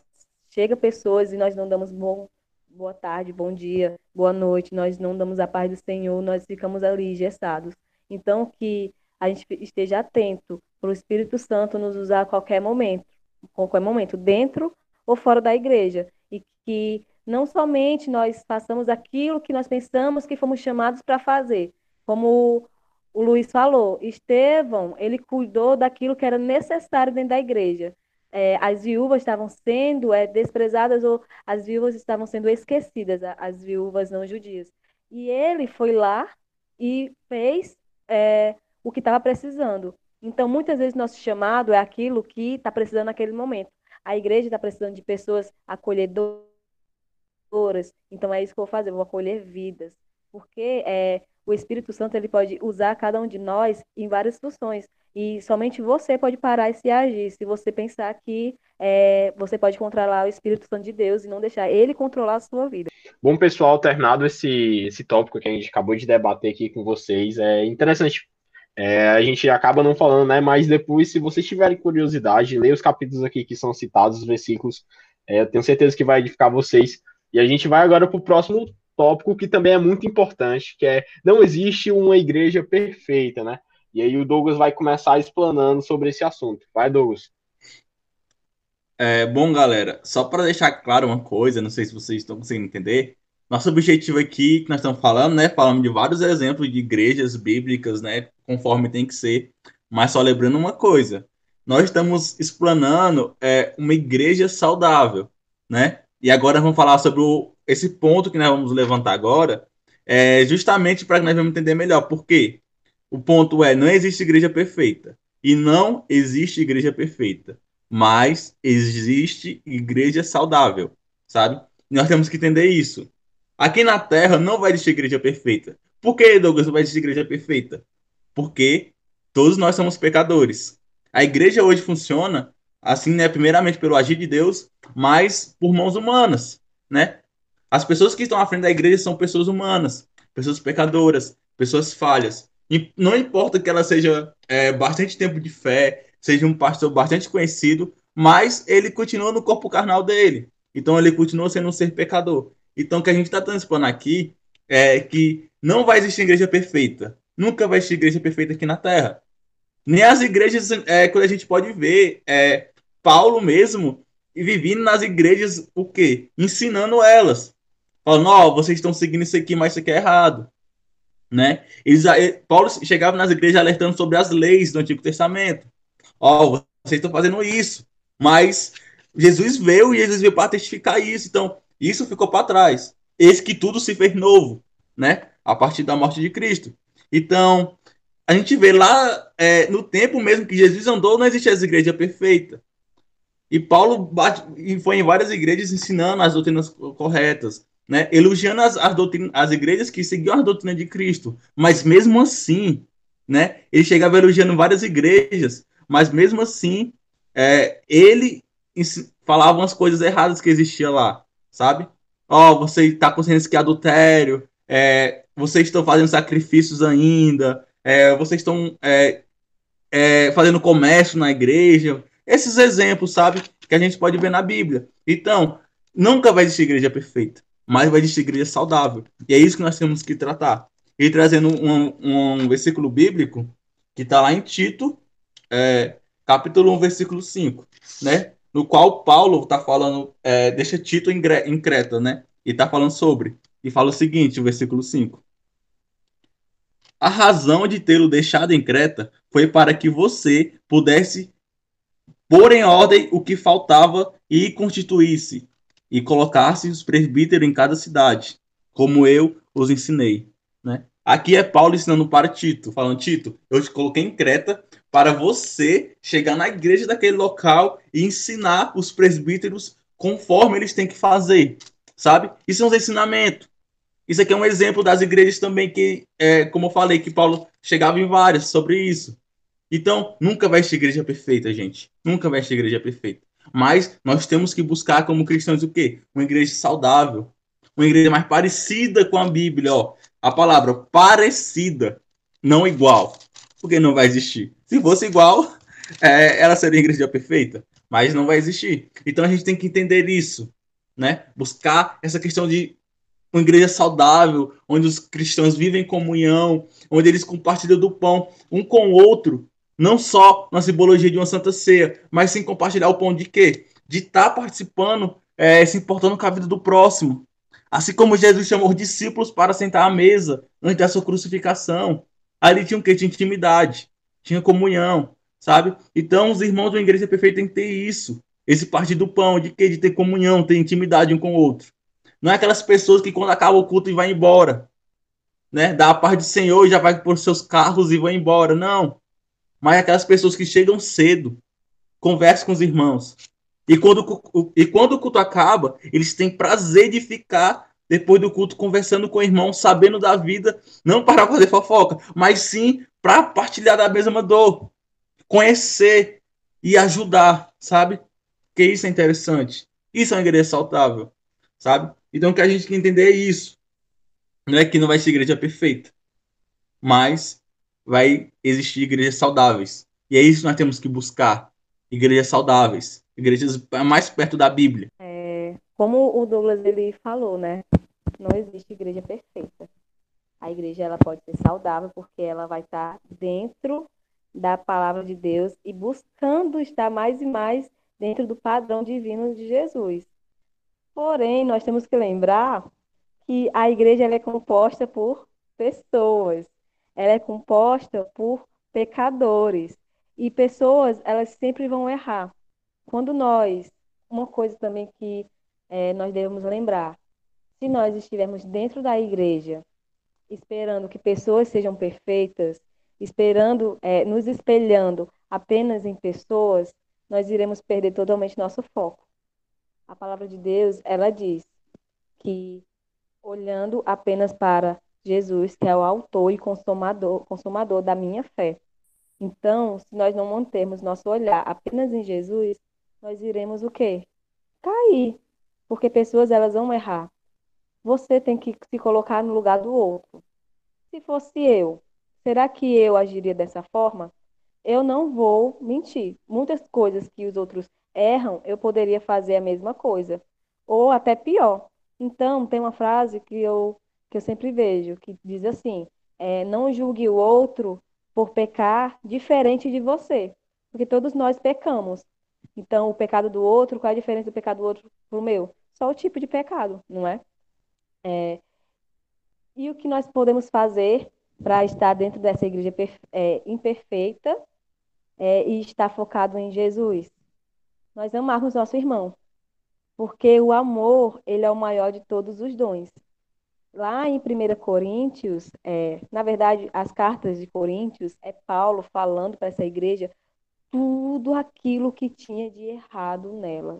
Speaker 1: chega pessoas e nós não damos bom, boa tarde, bom dia, boa noite, nós não damos a paz do Senhor, nós ficamos ali gestados. Então, que a gente esteja atento para o Espírito Santo nos usar a qualquer momento, qualquer momento, dentro ou fora da igreja. E que não somente nós façamos aquilo que nós pensamos que fomos chamados para fazer, como o Luiz falou, Estevão, ele cuidou daquilo que era necessário dentro da igreja. É, as viúvas estavam sendo é, desprezadas ou as viúvas estavam sendo esquecidas, as viúvas não judias. E ele foi lá e fez é, o que estava precisando. Então, muitas vezes, nosso chamado é aquilo que está precisando naquele momento. A igreja está precisando de pessoas acolhedoras. Então, é isso que eu vou fazer, eu vou acolher vidas. Porque é, o Espírito Santo ele pode usar cada um de nós em várias funções. E somente você pode parar e se agir. Se você pensar que é, você pode controlar o Espírito Santo de Deus e não deixar ele controlar a sua vida.
Speaker 2: Bom, pessoal, terminado esse, esse tópico que a gente acabou de debater aqui com vocês, é interessante. É, a gente acaba não falando, né? Mas depois, se vocês tiverem curiosidade, leia os capítulos aqui que são citados, os versículos. É, eu tenho certeza que vai edificar vocês. E a gente vai agora para o próximo tópico que também é muito importante, que é não existe uma igreja perfeita, né? E aí o Douglas vai começar explanando sobre esse assunto. Vai, Douglas.
Speaker 3: É, bom, galera, só para deixar claro uma coisa, não sei se vocês estão conseguindo entender. Nosso objetivo aqui, que nós estamos falando, né? Falando de vários exemplos de igrejas bíblicas, né? Conforme tem que ser. Mas só lembrando uma coisa: nós estamos explanando é, uma igreja saudável, né? E agora vamos falar sobre o, esse ponto que nós vamos levantar agora, é justamente para que nós vamos entender melhor. Por quê? O ponto é: não existe igreja perfeita. E não existe igreja perfeita. Mas existe igreja saudável, sabe? Nós temos que entender isso. Aqui na Terra não vai existir igreja perfeita. Por que, Douglas, não vai existir igreja perfeita? Porque todos nós somos pecadores. A igreja hoje funciona assim, né? Primeiramente pelo agir de Deus, mas por mãos humanas, né? As pessoas que estão à frente da igreja são pessoas humanas, pessoas pecadoras, pessoas falhas. E não importa que ela seja é, bastante tempo de fé, seja um pastor bastante conhecido, mas ele continua no corpo carnal dele. Então ele continua sendo um ser pecador. Então o que a gente está transpondo aqui é que não vai existir igreja perfeita. Nunca vai existir igreja perfeita aqui na Terra. Nem as igrejas, é, quando a gente pode ver, é, Paulo mesmo vivendo nas igrejas, o quê? Ensinando elas. Falando, ó, oh, vocês estão seguindo isso aqui, mas isso aqui é errado. Né? Eles, Paulo chegava nas igrejas alertando sobre as leis do Antigo Testamento. Ó, oh, vocês estão fazendo isso. Mas Jesus veio e Jesus veio para testificar isso. Então, isso ficou para trás. Esse que tudo se fez novo, né? A partir da morte de Cristo. Então, a gente vê lá é, no tempo mesmo que Jesus andou, não existia essa igreja perfeita. E Paulo bate, e foi em várias igrejas ensinando as doutrinas corretas, né? elogiando as, as, doutrinas, as igrejas que seguiam a doutrina de Cristo. Mas mesmo assim, né? ele chegava elogiando várias igrejas, mas mesmo assim, é, ele falava umas coisas erradas que existiam lá, sabe? Ó, oh, você está consciente que é adultério, é, vocês estão fazendo sacrifícios ainda, é, vocês estão é, é, fazendo comércio na igreja. Esses exemplos, sabe, que a gente pode ver na Bíblia. Então, nunca vai existir igreja perfeita, mas vai existir igreja saudável. E é isso que nós temos que tratar. E trazendo um, um versículo bíblico que está lá em Tito, é, capítulo 1, versículo 5, né? No qual Paulo está falando, é, deixa Tito em, em Creta, né? E está falando sobre. E fala o seguinte, o versículo 5. A razão de tê-lo deixado em Creta foi para que você pudesse pôr em ordem o que faltava e constituísse, e colocasse os presbíteros em cada cidade, como eu os ensinei. Né? Aqui é Paulo ensinando para Tito, falando, Tito, eu te coloquei em Creta para você chegar na igreja daquele local e ensinar os presbíteros conforme eles têm que fazer, sabe? Isso é um ensinamento. Isso aqui é um exemplo das igrejas também que, é, como eu falei, que Paulo chegava em várias sobre isso. Então, nunca vai ser igreja perfeita, gente. Nunca vai ser igreja perfeita. Mas nós temos que buscar como cristãos o quê? Uma igreja saudável. Uma igreja mais parecida com a Bíblia, ó. A palavra parecida, não igual. Porque não vai existir. Se fosse igual, <laughs> é, ela seria igreja perfeita. Mas não vai existir. Então a gente tem que entender isso, né? Buscar essa questão de uma igreja saudável, onde os cristãos vivem em comunhão, onde eles compartilham do pão um com o outro, não só na simbologia de uma santa ceia, mas sim compartilhar o pão de quê? De estar tá participando, é, se importando com a vida do próximo. Assim como Jesus chamou os discípulos para sentar à mesa antes da sua crucificação. Ali tinha o quê? Tinha intimidade, tinha comunhão, sabe? Então os irmãos da igreja perfeita têm que ter isso. Esse partir do pão, de quê? De ter comunhão, ter intimidade um com o outro. Não é aquelas pessoas que quando acaba o culto e vai embora, né? Dá a paz do Senhor e já vai por seus carros e vai embora. Não. Mas é aquelas pessoas que chegam cedo, conversam com os irmãos. E quando, e quando o culto acaba, eles têm prazer de ficar depois do culto conversando com o irmão, sabendo da vida, não para fazer fofoca, mas sim para partilhar da mesma dor, conhecer e ajudar, sabe? Que isso é interessante. Isso é uma igreja saudável, sabe? Então, que a gente tem que entender é isso. Não é que não vai ser igreja perfeita, mas vai existir igrejas saudáveis. E é isso que nós temos que buscar. Igrejas saudáveis, igrejas mais perto da Bíblia.
Speaker 1: É, como o Douglas ele falou, né? não existe igreja perfeita. A igreja ela pode ser saudável porque ela vai estar dentro da palavra de Deus e buscando estar mais e mais dentro do padrão divino de Jesus. Porém, nós temos que lembrar que a igreja é composta por pessoas. Ela é composta por pecadores. E pessoas, elas sempre vão errar. Quando nós, uma coisa também que é, nós devemos lembrar, se nós estivermos dentro da igreja, esperando que pessoas sejam perfeitas, esperando, é, nos espelhando apenas em pessoas, nós iremos perder totalmente nosso foco. A palavra de Deus, ela diz que olhando apenas para Jesus, que é o autor e consumador, consumador da minha fé. Então, se nós não mantermos nosso olhar apenas em Jesus, nós iremos o quê? Cair. Porque pessoas elas vão errar. Você tem que se colocar no lugar do outro. Se fosse eu, será que eu agiria dessa forma? Eu não vou mentir. Muitas coisas que os outros erram, eu poderia fazer a mesma coisa, ou até pior. Então, tem uma frase que eu, que eu sempre vejo, que diz assim: é, não julgue o outro por pecar diferente de você, porque todos nós pecamos. Então, o pecado do outro, qual é a diferença do pecado do outro para o meu? Só o tipo de pecado, não é? é e o que nós podemos fazer para estar dentro dessa igreja é, imperfeita é, e estar focado em Jesus? Nós amarmos nosso irmão, porque o amor, ele é o maior de todos os dons. Lá em 1 Coríntios, é, na verdade, as cartas de Coríntios, é Paulo falando para essa igreja tudo aquilo que tinha de errado nela.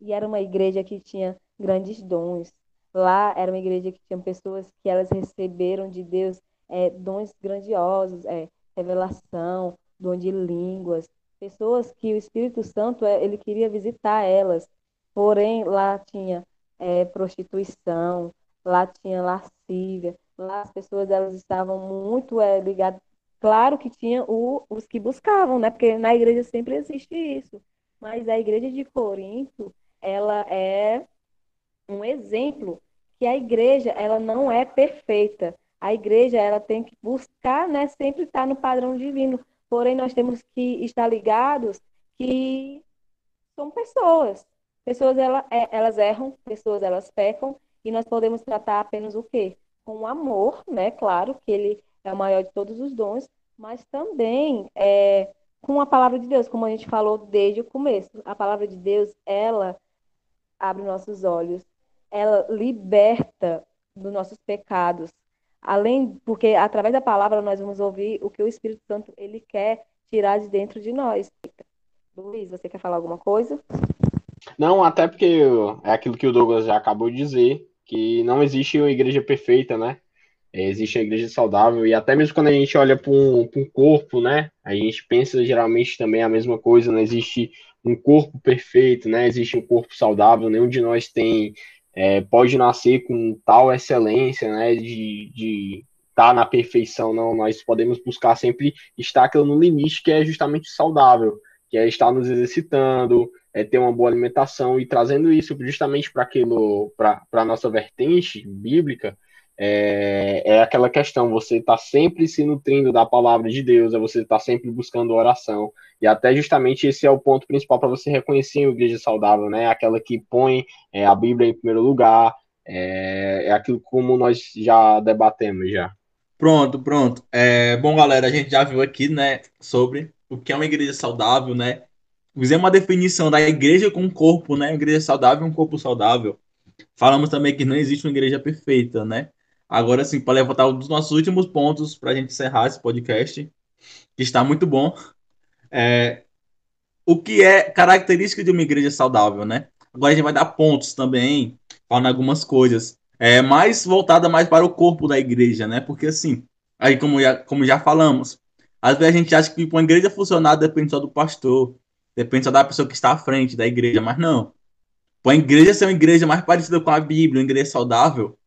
Speaker 1: E era uma igreja que tinha grandes dons. Lá era uma igreja que tinha pessoas que elas receberam de Deus é, dons grandiosos, é, revelação, dom de línguas, pessoas que o Espírito Santo é, ele queria visitar elas, porém lá tinha é, prostituição, lá tinha lascívia, lá as pessoas elas estavam muito é, ligadas. Claro que tinha o, os que buscavam, né? Porque na igreja sempre existe isso. Mas a igreja de Corinto, ela é um exemplo que a igreja ela não é perfeita. A igreja ela tem que buscar, né, sempre estar no padrão divino. Porém, nós temos que estar ligados que são pessoas. Pessoas ela, é, elas erram, pessoas elas pecam, e nós podemos tratar apenas o quê? Com amor, né? Claro que ele é o maior de todos os dons, mas também é, com a palavra de Deus, como a gente falou desde o começo. A palavra de Deus, ela abre nossos olhos, ela liberta dos nossos pecados, além, porque através da palavra nós vamos ouvir o que o Espírito Santo ele quer tirar de dentro de nós. Luiz, você quer falar alguma coisa?
Speaker 2: Não, até porque é aquilo que o Douglas já acabou de dizer, que não existe uma igreja perfeita, né? É, existe a igreja saudável, e até mesmo quando a gente olha para um, um, corpo, né? A gente pensa geralmente também a mesma coisa, não existe um corpo perfeito, né? Existe um corpo saudável, nenhum de nós tem é, pode nascer com tal excelência, né, de, de estar tá na perfeição, não, nós podemos buscar sempre estar no limite que é justamente saudável, que é estar nos exercitando, é ter uma boa alimentação e trazendo isso justamente para aquilo, para a nossa vertente bíblica, é, é aquela questão, você está sempre se nutrindo da palavra de Deus, é você está sempre buscando oração, e até justamente esse é o ponto principal para você reconhecer uma igreja saudável, né? Aquela que põe é, a Bíblia em primeiro lugar, é, é aquilo como nós já debatemos já.
Speaker 3: Pronto, pronto. É, bom, galera, a gente já viu aqui, né, sobre o que é uma igreja saudável, né? Fizemos uma definição da igreja com corpo, né? Igreja saudável um corpo saudável. Falamos também que não existe uma igreja perfeita, né? Agora sim, para levantar um dos nossos últimos pontos para a gente encerrar esse podcast, que está muito bom. É, o que é característica de uma igreja saudável, né? Agora a gente vai dar pontos também, falando algumas coisas. É mais voltada mais para o corpo da igreja, né? Porque assim, aí como já, como já falamos, às vezes a gente acha que uma igreja funcionar depende só do pastor, depende só da pessoa que está à frente da igreja, mas não. Para a igreja ser uma igreja mais parecida com a Bíblia, uma igreja saudável,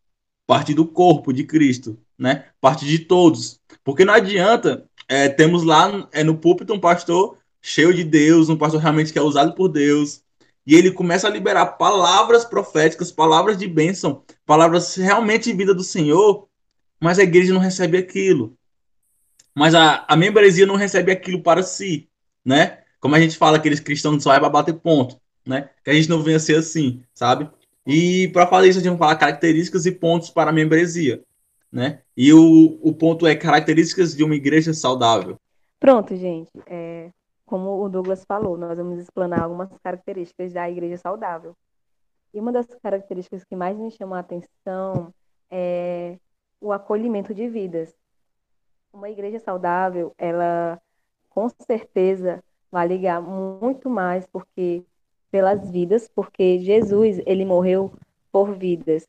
Speaker 3: parte do corpo de Cristo, né? Parte de todos. Porque não adianta é, temos lá é, no púlpito um pastor cheio de Deus, um pastor realmente que é usado por Deus, e ele começa a liberar palavras proféticas, palavras de bênção, palavras realmente vida do Senhor, mas a igreja não recebe aquilo. Mas a, a membresia não recebe aquilo para si, né? Como a gente fala, aqueles cristãos só é para bater ponto, né? Que a gente não venha ser assim, sabe? E para falar isso, a gente vai falar características e pontos para a membresia, né? E o, o ponto é características de uma igreja saudável.
Speaker 1: Pronto, gente. É, como o Douglas falou, nós vamos explanar algumas características da igreja saudável. E uma das características que mais me chamou a atenção é o acolhimento de vidas. Uma igreja saudável, ela com certeza vai ligar muito mais porque pelas vidas, porque Jesus, ele morreu por vidas.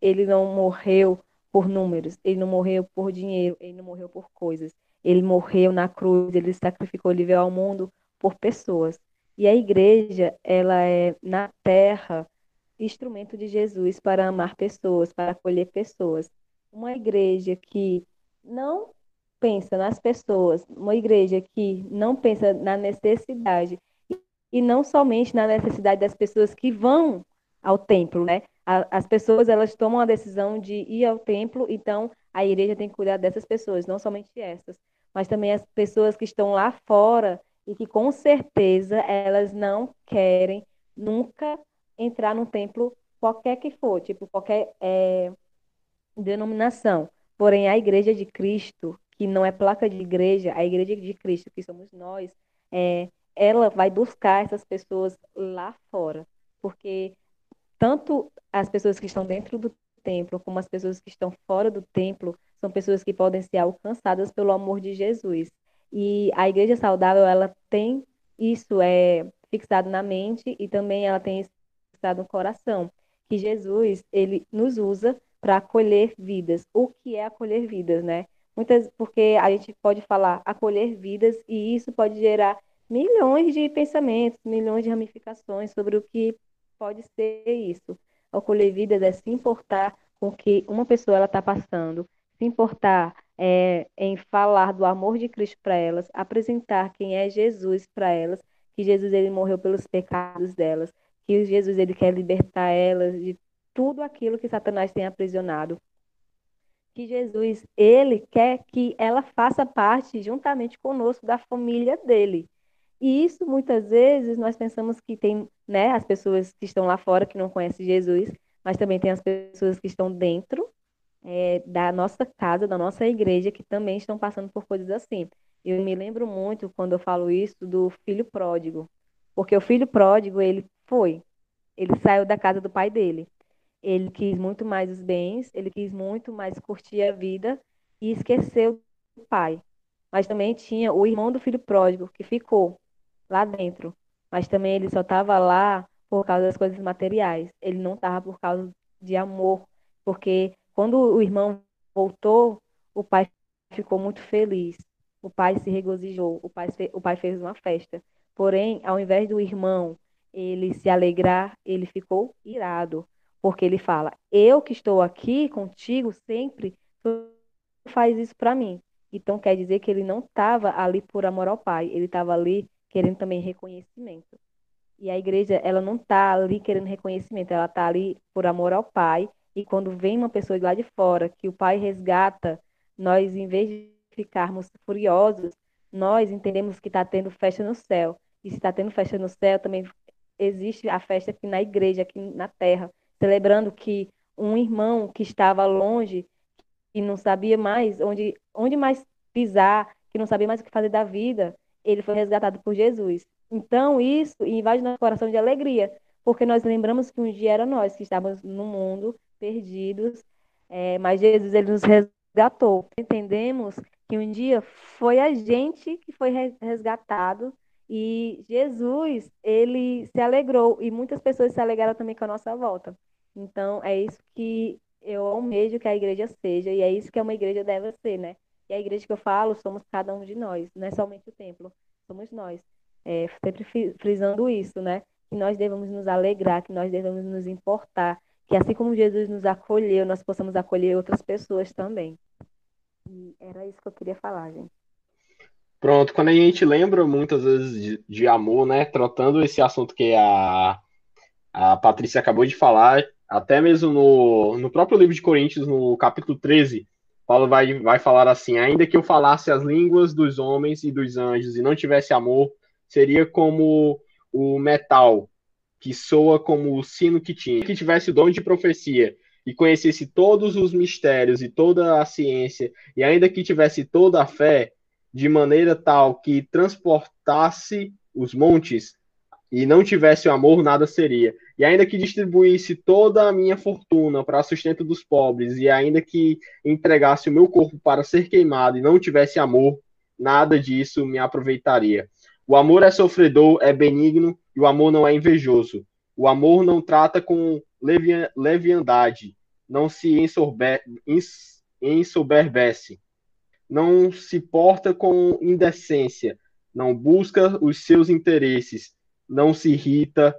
Speaker 1: Ele não morreu por números, ele não morreu por dinheiro, ele não morreu por coisas. Ele morreu na cruz, ele sacrificou, ele veio ao mundo por pessoas. E a igreja, ela é na terra instrumento de Jesus para amar pessoas, para acolher pessoas. Uma igreja que não pensa nas pessoas, uma igreja que não pensa na necessidade e não somente na necessidade das pessoas que vão ao templo, né? As pessoas elas tomam a decisão de ir ao templo, então a igreja tem que cuidar dessas pessoas, não somente essas, mas também as pessoas que estão lá fora e que com certeza elas não querem nunca entrar no templo qualquer que for, tipo qualquer é, denominação. Porém, a igreja de Cristo, que não é placa de igreja, a igreja de Cristo, que somos nós, é, ela vai buscar essas pessoas lá fora, porque tanto as pessoas que estão dentro do templo como as pessoas que estão fora do templo são pessoas que podem ser alcançadas pelo amor de Jesus. E a igreja saudável, ela tem isso é fixado na mente e também ela tem isso fixado no coração, que Jesus, ele nos usa para acolher vidas. O que é acolher vidas, né? Muitas, porque a gente pode falar acolher vidas e isso pode gerar milhões de pensamentos, milhões de ramificações sobre o que pode ser isso. Acolher vidas é se importar com o que uma pessoa está passando, se importar é, em falar do amor de Cristo para elas, apresentar quem é Jesus para elas, que Jesus ele morreu pelos pecados delas, que Jesus ele quer libertar elas de tudo aquilo que Satanás tem aprisionado. Que Jesus ele quer que ela faça parte juntamente conosco da família dele. E isso muitas vezes nós pensamos que tem, né, as pessoas que estão lá fora que não conhecem Jesus, mas também tem as pessoas que estão dentro é, da nossa casa, da nossa igreja, que também estão passando por coisas assim. Eu me lembro muito quando eu falo isso do filho pródigo, porque o filho pródigo ele foi, ele saiu da casa do pai dele, ele quis muito mais os bens, ele quis muito mais curtir a vida e esqueceu do pai. Mas também tinha o irmão do filho pródigo que ficou lá dentro. Mas também ele só estava lá por causa das coisas materiais. Ele não estava por causa de amor. Porque quando o irmão voltou, o pai ficou muito feliz. O pai se regozijou. O pai, o pai fez uma festa. Porém, ao invés do irmão ele se alegrar, ele ficou irado. Porque ele fala: Eu que estou aqui contigo sempre, tu faz isso para mim. Então quer dizer que ele não estava ali por amor ao pai, ele estava ali querendo também reconhecimento. E a igreja, ela não está ali querendo reconhecimento, ela está ali por amor ao Pai. E quando vem uma pessoa de lá de fora, que o Pai resgata, nós, em vez de ficarmos furiosos, nós entendemos que está tendo festa no céu. E se está tendo festa no céu, também existe a festa aqui na igreja, aqui na terra, celebrando que um irmão que estava longe, e não sabia mais onde, onde mais pisar, que não sabia mais o que fazer da vida, ele foi resgatado por Jesus. Então, isso invade nosso coração de alegria, porque nós lembramos que um dia era nós que estávamos no mundo perdidos, é, mas Jesus ele nos resgatou. Entendemos que um dia foi a gente que foi resgatado e Jesus ele se alegrou e muitas pessoas se alegraram também com a nossa volta. Então, é isso que eu almejo que a igreja seja e é isso que uma igreja deve ser, né? E a igreja que eu falo somos cada um de nós, não é somente o templo, somos nós. É, sempre frisando isso, né? Que nós devemos nos alegrar, que nós devemos nos importar, que assim como Jesus nos acolheu, nós possamos acolher outras pessoas também. E era isso que eu queria falar, gente.
Speaker 2: Pronto, quando a gente lembra muitas vezes de, de amor, né? Tratando esse assunto que a, a Patrícia acabou de falar, até mesmo no, no próprio livro de Coríntios, no capítulo 13, Paulo vai, vai falar assim: ainda que eu falasse as línguas dos homens e dos anjos e não tivesse amor, seria como o metal que soa como o sino que tinha, que tivesse o dom de profecia e conhecesse todos os mistérios e toda a ciência, e ainda que tivesse toda a fé, de maneira tal que transportasse os montes e não tivesse o amor, nada seria. E ainda que distribuísse toda a minha fortuna para sustento dos pobres, e ainda que entregasse o meu corpo para ser queimado e não tivesse amor, nada disso me aproveitaria. O amor é sofredor, é benigno, e o amor não é invejoso. O amor não trata com leviandade, não se ensoberbece, não se porta com indecência, não busca os seus interesses, não se irrita,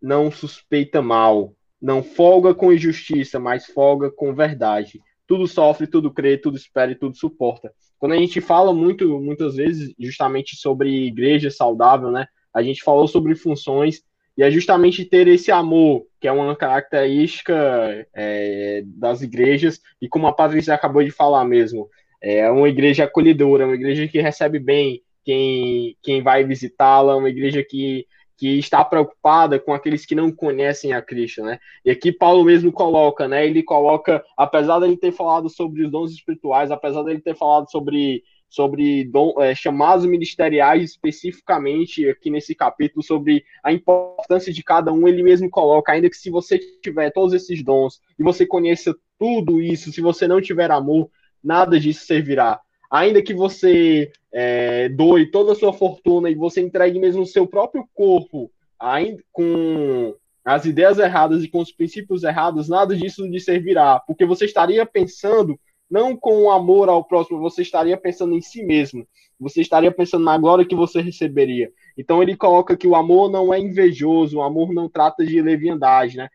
Speaker 2: não suspeita mal, não folga com injustiça, mas folga com verdade. Tudo sofre, tudo crê, tudo espera e tudo suporta. Quando a gente fala muito, muitas vezes, justamente sobre igreja saudável, né? A gente falou sobre funções e é justamente ter esse amor, que é uma característica é, das igrejas, e como a Patrícia acabou de falar mesmo, é uma igreja acolhedora, uma igreja que recebe bem quem, quem vai visitá-la, uma igreja que, que está preocupada com aqueles que não conhecem a Cristo, né? E aqui Paulo mesmo coloca, né? Ele coloca, apesar dele ter falado sobre os dons espirituais, apesar dele ter falado sobre sobre dom, é, chamados ministeriais especificamente aqui nesse capítulo sobre a importância de cada um, ele mesmo coloca, ainda que se você tiver todos esses dons e você conheça tudo isso, se você não tiver amor, nada disso servirá. Ainda que você é, doe toda a sua fortuna e você entregue mesmo o seu próprio corpo ainda com as ideias erradas e com os princípios errados, nada disso lhe servirá, porque você estaria pensando não com amor ao próximo, você estaria pensando em si mesmo. Você estaria pensando na glória que você receberia. Então ele coloca que o amor não é invejoso, o amor não trata de leviandade, né?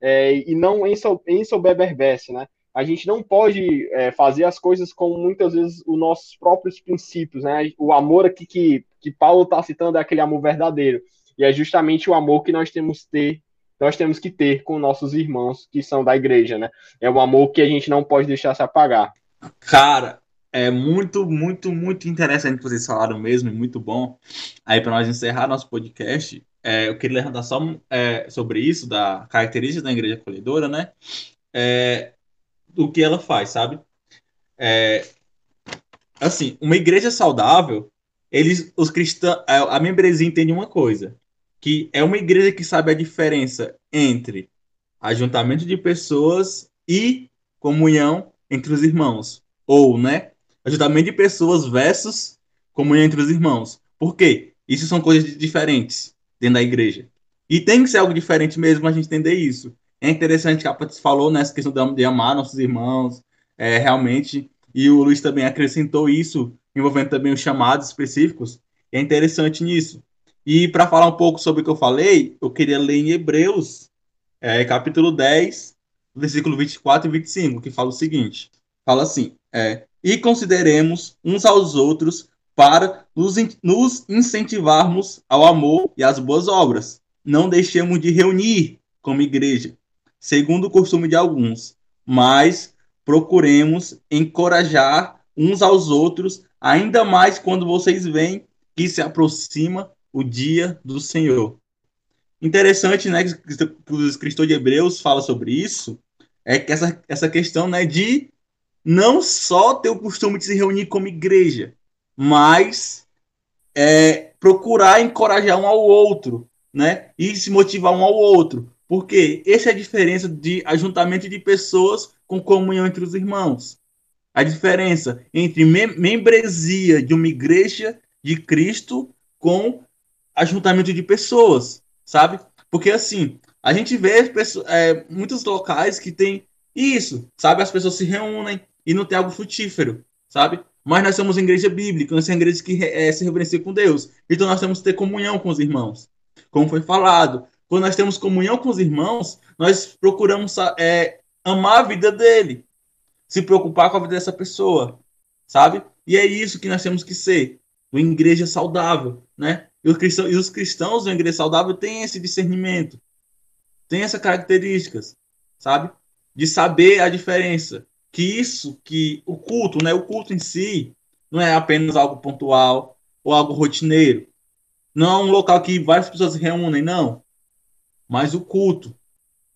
Speaker 2: É, e não ensoberbece, né? A gente não pode é, fazer as coisas como muitas vezes os nossos próprios princípios, né? O amor aqui que, que Paulo está citando é aquele amor verdadeiro. E é justamente o amor que nós temos ter nós temos que ter com nossos irmãos que são da igreja, né? É um amor que a gente não pode deixar se apagar.
Speaker 3: Cara, é muito, muito, muito interessante que vocês falaram mesmo, e muito bom. Aí, para nós encerrar nosso podcast, é, eu queria levantar só é, sobre isso, da característica da igreja acolhedora, né? É, do que ela faz, sabe? É, assim, uma igreja saudável, eles, os cristãos, a membresia entende uma coisa que é uma igreja que sabe a diferença entre ajuntamento de pessoas e comunhão entre os irmãos. Ou, né? Ajuntamento de pessoas versus comunhão entre os irmãos. Por quê? Isso são coisas diferentes dentro da igreja. E tem que ser algo diferente mesmo a gente entender isso. É interessante que a Patrícia falou nessa né, questão de amar nossos irmãos, é, realmente, e o Luiz também acrescentou isso, envolvendo também os chamados específicos. É interessante nisso. E para falar um pouco sobre o que eu falei, eu queria ler em Hebreus, é, capítulo 10, versículo 24 e 25, que fala o seguinte: fala assim, é, e consideremos uns aos outros para nos, nos incentivarmos ao amor e às boas obras. Não deixemos de reunir como igreja, segundo o costume de alguns, mas procuremos encorajar uns aos outros, ainda mais quando vocês veem que se aproxima o dia do Senhor. Interessante, né, que os escritores de Hebreus fala sobre isso, é que essa, essa questão, né, de não só ter o costume de se reunir como igreja, mas é, procurar encorajar um ao outro, né, e se motivar um ao outro. Porque essa é a diferença de ajuntamento de pessoas com comunhão entre os irmãos. A diferença entre membresia de uma igreja de Cristo com ajuntamento de pessoas, sabe? Porque assim, a gente vê é, muitos locais que tem isso, sabe? As pessoas se reúnem e não tem algo frutífero, sabe? Mas nós somos igreja bíblica, nós somos igreja que é, se reverencia com Deus. Então nós temos que ter comunhão com os irmãos. Como foi falado, quando nós temos comunhão com os irmãos, nós procuramos é, amar a vida dele, se preocupar com a vida dessa pessoa, sabe? E é isso que nós temos que ser uma igreja saudável, né? E os cristãos, e os cristãos da igreja saudável têm esse discernimento, têm essas características, sabe? De saber a diferença. Que isso, que o culto, né? O culto em si não é apenas algo pontual ou algo rotineiro. Não é um local que várias pessoas se reúnem, não. Mas o culto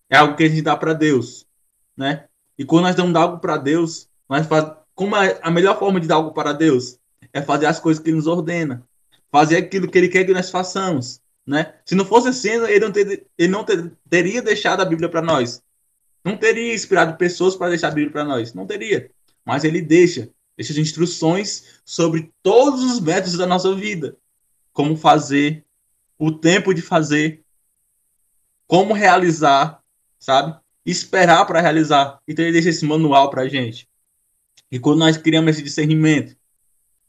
Speaker 3: é algo que a gente dá para Deus, né? E quando nós damos algo para Deus, nós faz... como é a melhor forma de dar algo para Deus é fazer as coisas que Ele nos ordena, fazer aquilo que Ele quer que nós façamos, né? Se não fosse assim, Ele não, ter... ele não ter... teria deixado a Bíblia para nós, não teria inspirado pessoas para deixar a Bíblia para nós, não teria. Mas Ele deixa, deixa as instruções sobre todos os métodos da nossa vida, como fazer, o tempo de fazer, como realizar, sabe? Esperar para realizar. Então ele deixa esse manual para a gente. E quando nós criamos esse discernimento,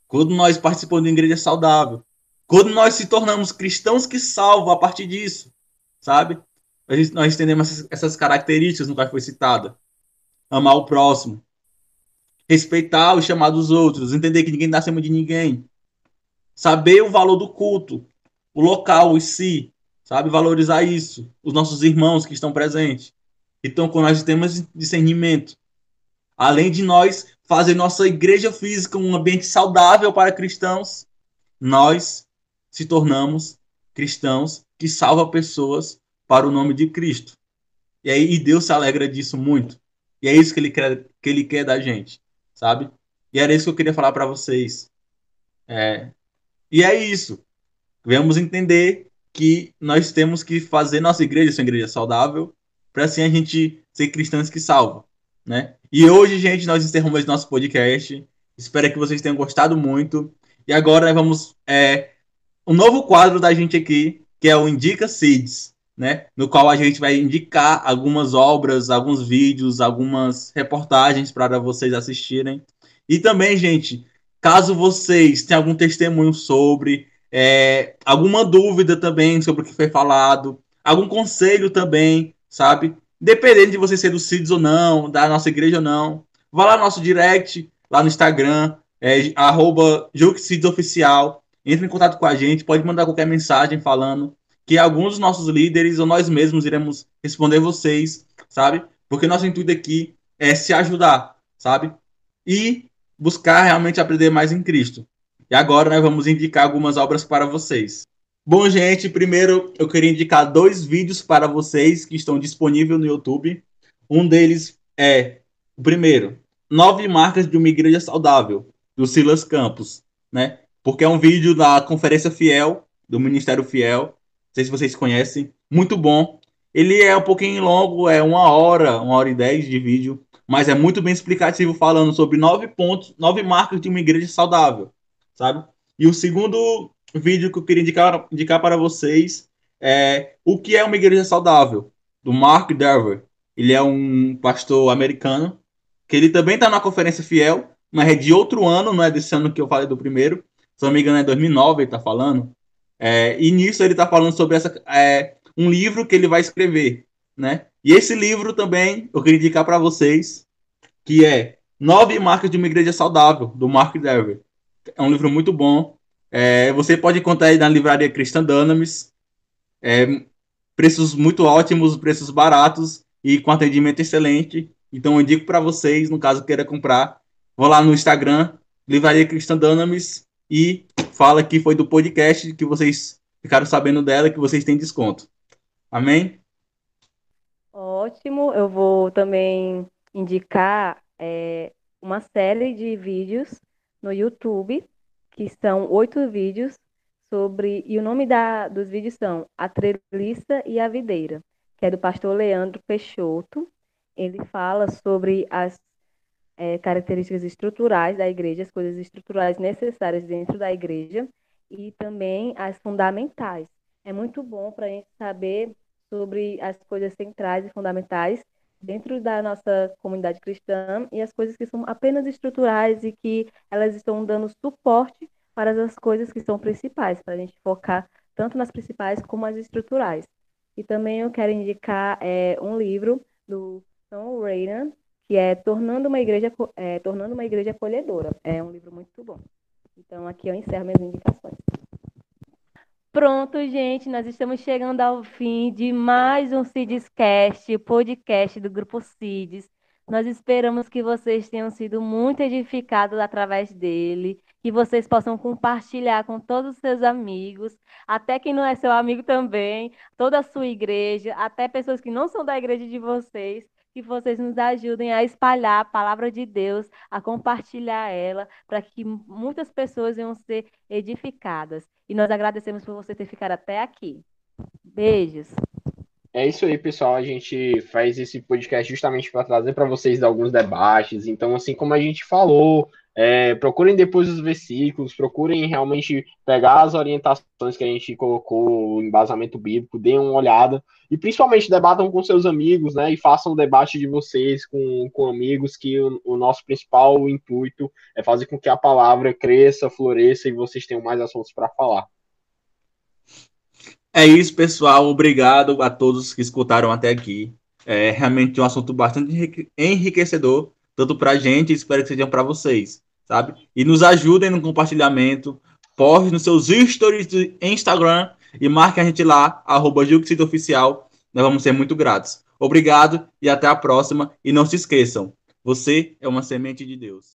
Speaker 3: quando nós participamos de uma igreja saudável, quando nós se tornamos cristãos que salvam a partir disso, sabe? Gente, nós entendemos essas, essas características no qual foi citada. Amar o próximo, respeitar o chamado dos outros, entender que ninguém está acima de ninguém, saber o valor do culto, o local em si, sabe? Valorizar isso, os nossos irmãos que estão presentes. Então, quando nós temos discernimento, além de nós fazer nossa igreja física um ambiente saudável para cristãos, nós se tornamos cristãos que salvam pessoas para o nome de Cristo. E aí e Deus se alegra disso muito. E é isso que ele quer, que ele quer da gente, sabe? E era isso que eu queria falar para vocês. É, e é isso. Vamos entender que nós temos que fazer nossa igreja ser uma igreja saudável, para assim a gente ser cristãos que salvam, né? E hoje, gente, nós encerramos nosso podcast. Espero que vocês tenham gostado muito. E agora nós vamos é, um novo quadro da gente aqui, que é o Indica Seeds, né? No qual a gente vai indicar algumas obras, alguns vídeos, algumas reportagens para vocês assistirem. E também, gente, caso vocês tenham algum testemunho sobre, é, alguma dúvida também sobre o que foi falado, algum conselho também, sabe? Dependendo de você ser do CIDS ou não, da nossa igreja ou não, vá lá no nosso direct, lá no Instagram, é, arroba Oficial, entre em contato com a gente, pode mandar qualquer mensagem falando que alguns dos nossos líderes ou nós mesmos iremos responder vocês, sabe? Porque nosso intuito aqui é se ajudar, sabe? E buscar realmente aprender mais em Cristo. E agora nós vamos indicar algumas obras para vocês. Bom, gente, primeiro eu queria indicar dois vídeos para vocês que estão disponíveis no YouTube. Um deles é o primeiro, nove marcas de uma igreja saudável, do Silas Campos, né? Porque é um vídeo da Conferência Fiel, do Ministério Fiel. Não sei se vocês conhecem. Muito bom. Ele é um pouquinho longo, é uma hora, uma hora e dez de vídeo, mas é muito bem explicativo, falando sobre nove pontos, nove marcas de uma igreja saudável sabe? E o segundo vídeo que eu queria indicar, indicar para vocês é o que é uma igreja saudável, do Mark Dever. Ele é um pastor americano, que ele também está na conferência fiel, mas é de outro ano, não é desse ano que eu falei do primeiro. Se não me engano, é 2009 ele está falando. É, e nisso ele está falando sobre essa, é, um livro que ele vai escrever, né? E esse livro também eu queria indicar para vocês, que é Nove Marcas de uma Igreja Saudável, do Mark Dever. É um livro muito bom. É, você pode encontrar aí na livraria Dunamis. É, preços muito ótimos, preços baratos e com atendimento excelente. Então eu indico para vocês, no caso queira comprar, vou lá no Instagram, Livraria Cristã e fala que foi do podcast que vocês ficaram sabendo dela que vocês têm desconto. Amém?
Speaker 1: Ótimo. Eu vou também indicar é, uma série de vídeos no YouTube, que são oito vídeos sobre. E o nome da, dos vídeos são A Treliça e a Videira, que é do pastor Leandro Peixoto. Ele fala sobre as é, características estruturais da igreja, as coisas estruturais necessárias dentro da igreja e também as fundamentais. É muito bom para a gente saber sobre as coisas centrais e fundamentais dentro da nossa comunidade cristã e as coisas que são apenas estruturais e que elas estão dando suporte para as coisas que são principais, para a gente focar tanto nas principais como as estruturais. E também eu quero indicar é, um livro do Tom Rayner, que é Tornando uma Igreja, é, Tornando uma Igreja Acolhedora. É um livro muito bom. Então, aqui eu encerro minhas indicações. Pronto, gente, nós estamos chegando ao fim de mais um CIDScast, podcast do Grupo CIDS. Nós esperamos que vocês tenham sido muito edificados através dele, que vocês possam compartilhar com todos os seus amigos, até quem não é seu amigo também, toda a sua igreja, até pessoas que não são da igreja de vocês, que vocês nos ajudem a espalhar a palavra de Deus, a compartilhar ela, para que muitas pessoas venham ser edificadas. E nós agradecemos por você ter ficado até aqui. Beijos.
Speaker 2: É isso aí, pessoal. A gente faz esse podcast justamente para trazer para vocês alguns debates. Então, assim como a gente falou, é, procurem depois os versículos, procurem realmente pegar as orientações que a gente colocou, o embasamento bíblico, deem uma olhada e principalmente debatam com seus amigos, né? E façam o debate de vocês com, com amigos, que o, o nosso principal intuito é fazer com que a palavra cresça, floresça e vocês tenham mais assuntos para falar.
Speaker 3: É isso, pessoal. Obrigado a todos que escutaram até aqui. É realmente um assunto bastante enriquecedor, tanto para a gente, espero que sejam para vocês, sabe? E nos ajudem no compartilhamento, poste nos seus stories do Instagram e marque a gente lá, arroba Oficial. Nós vamos ser muito gratos. Obrigado e até a próxima. E não se esqueçam, você é uma semente de Deus.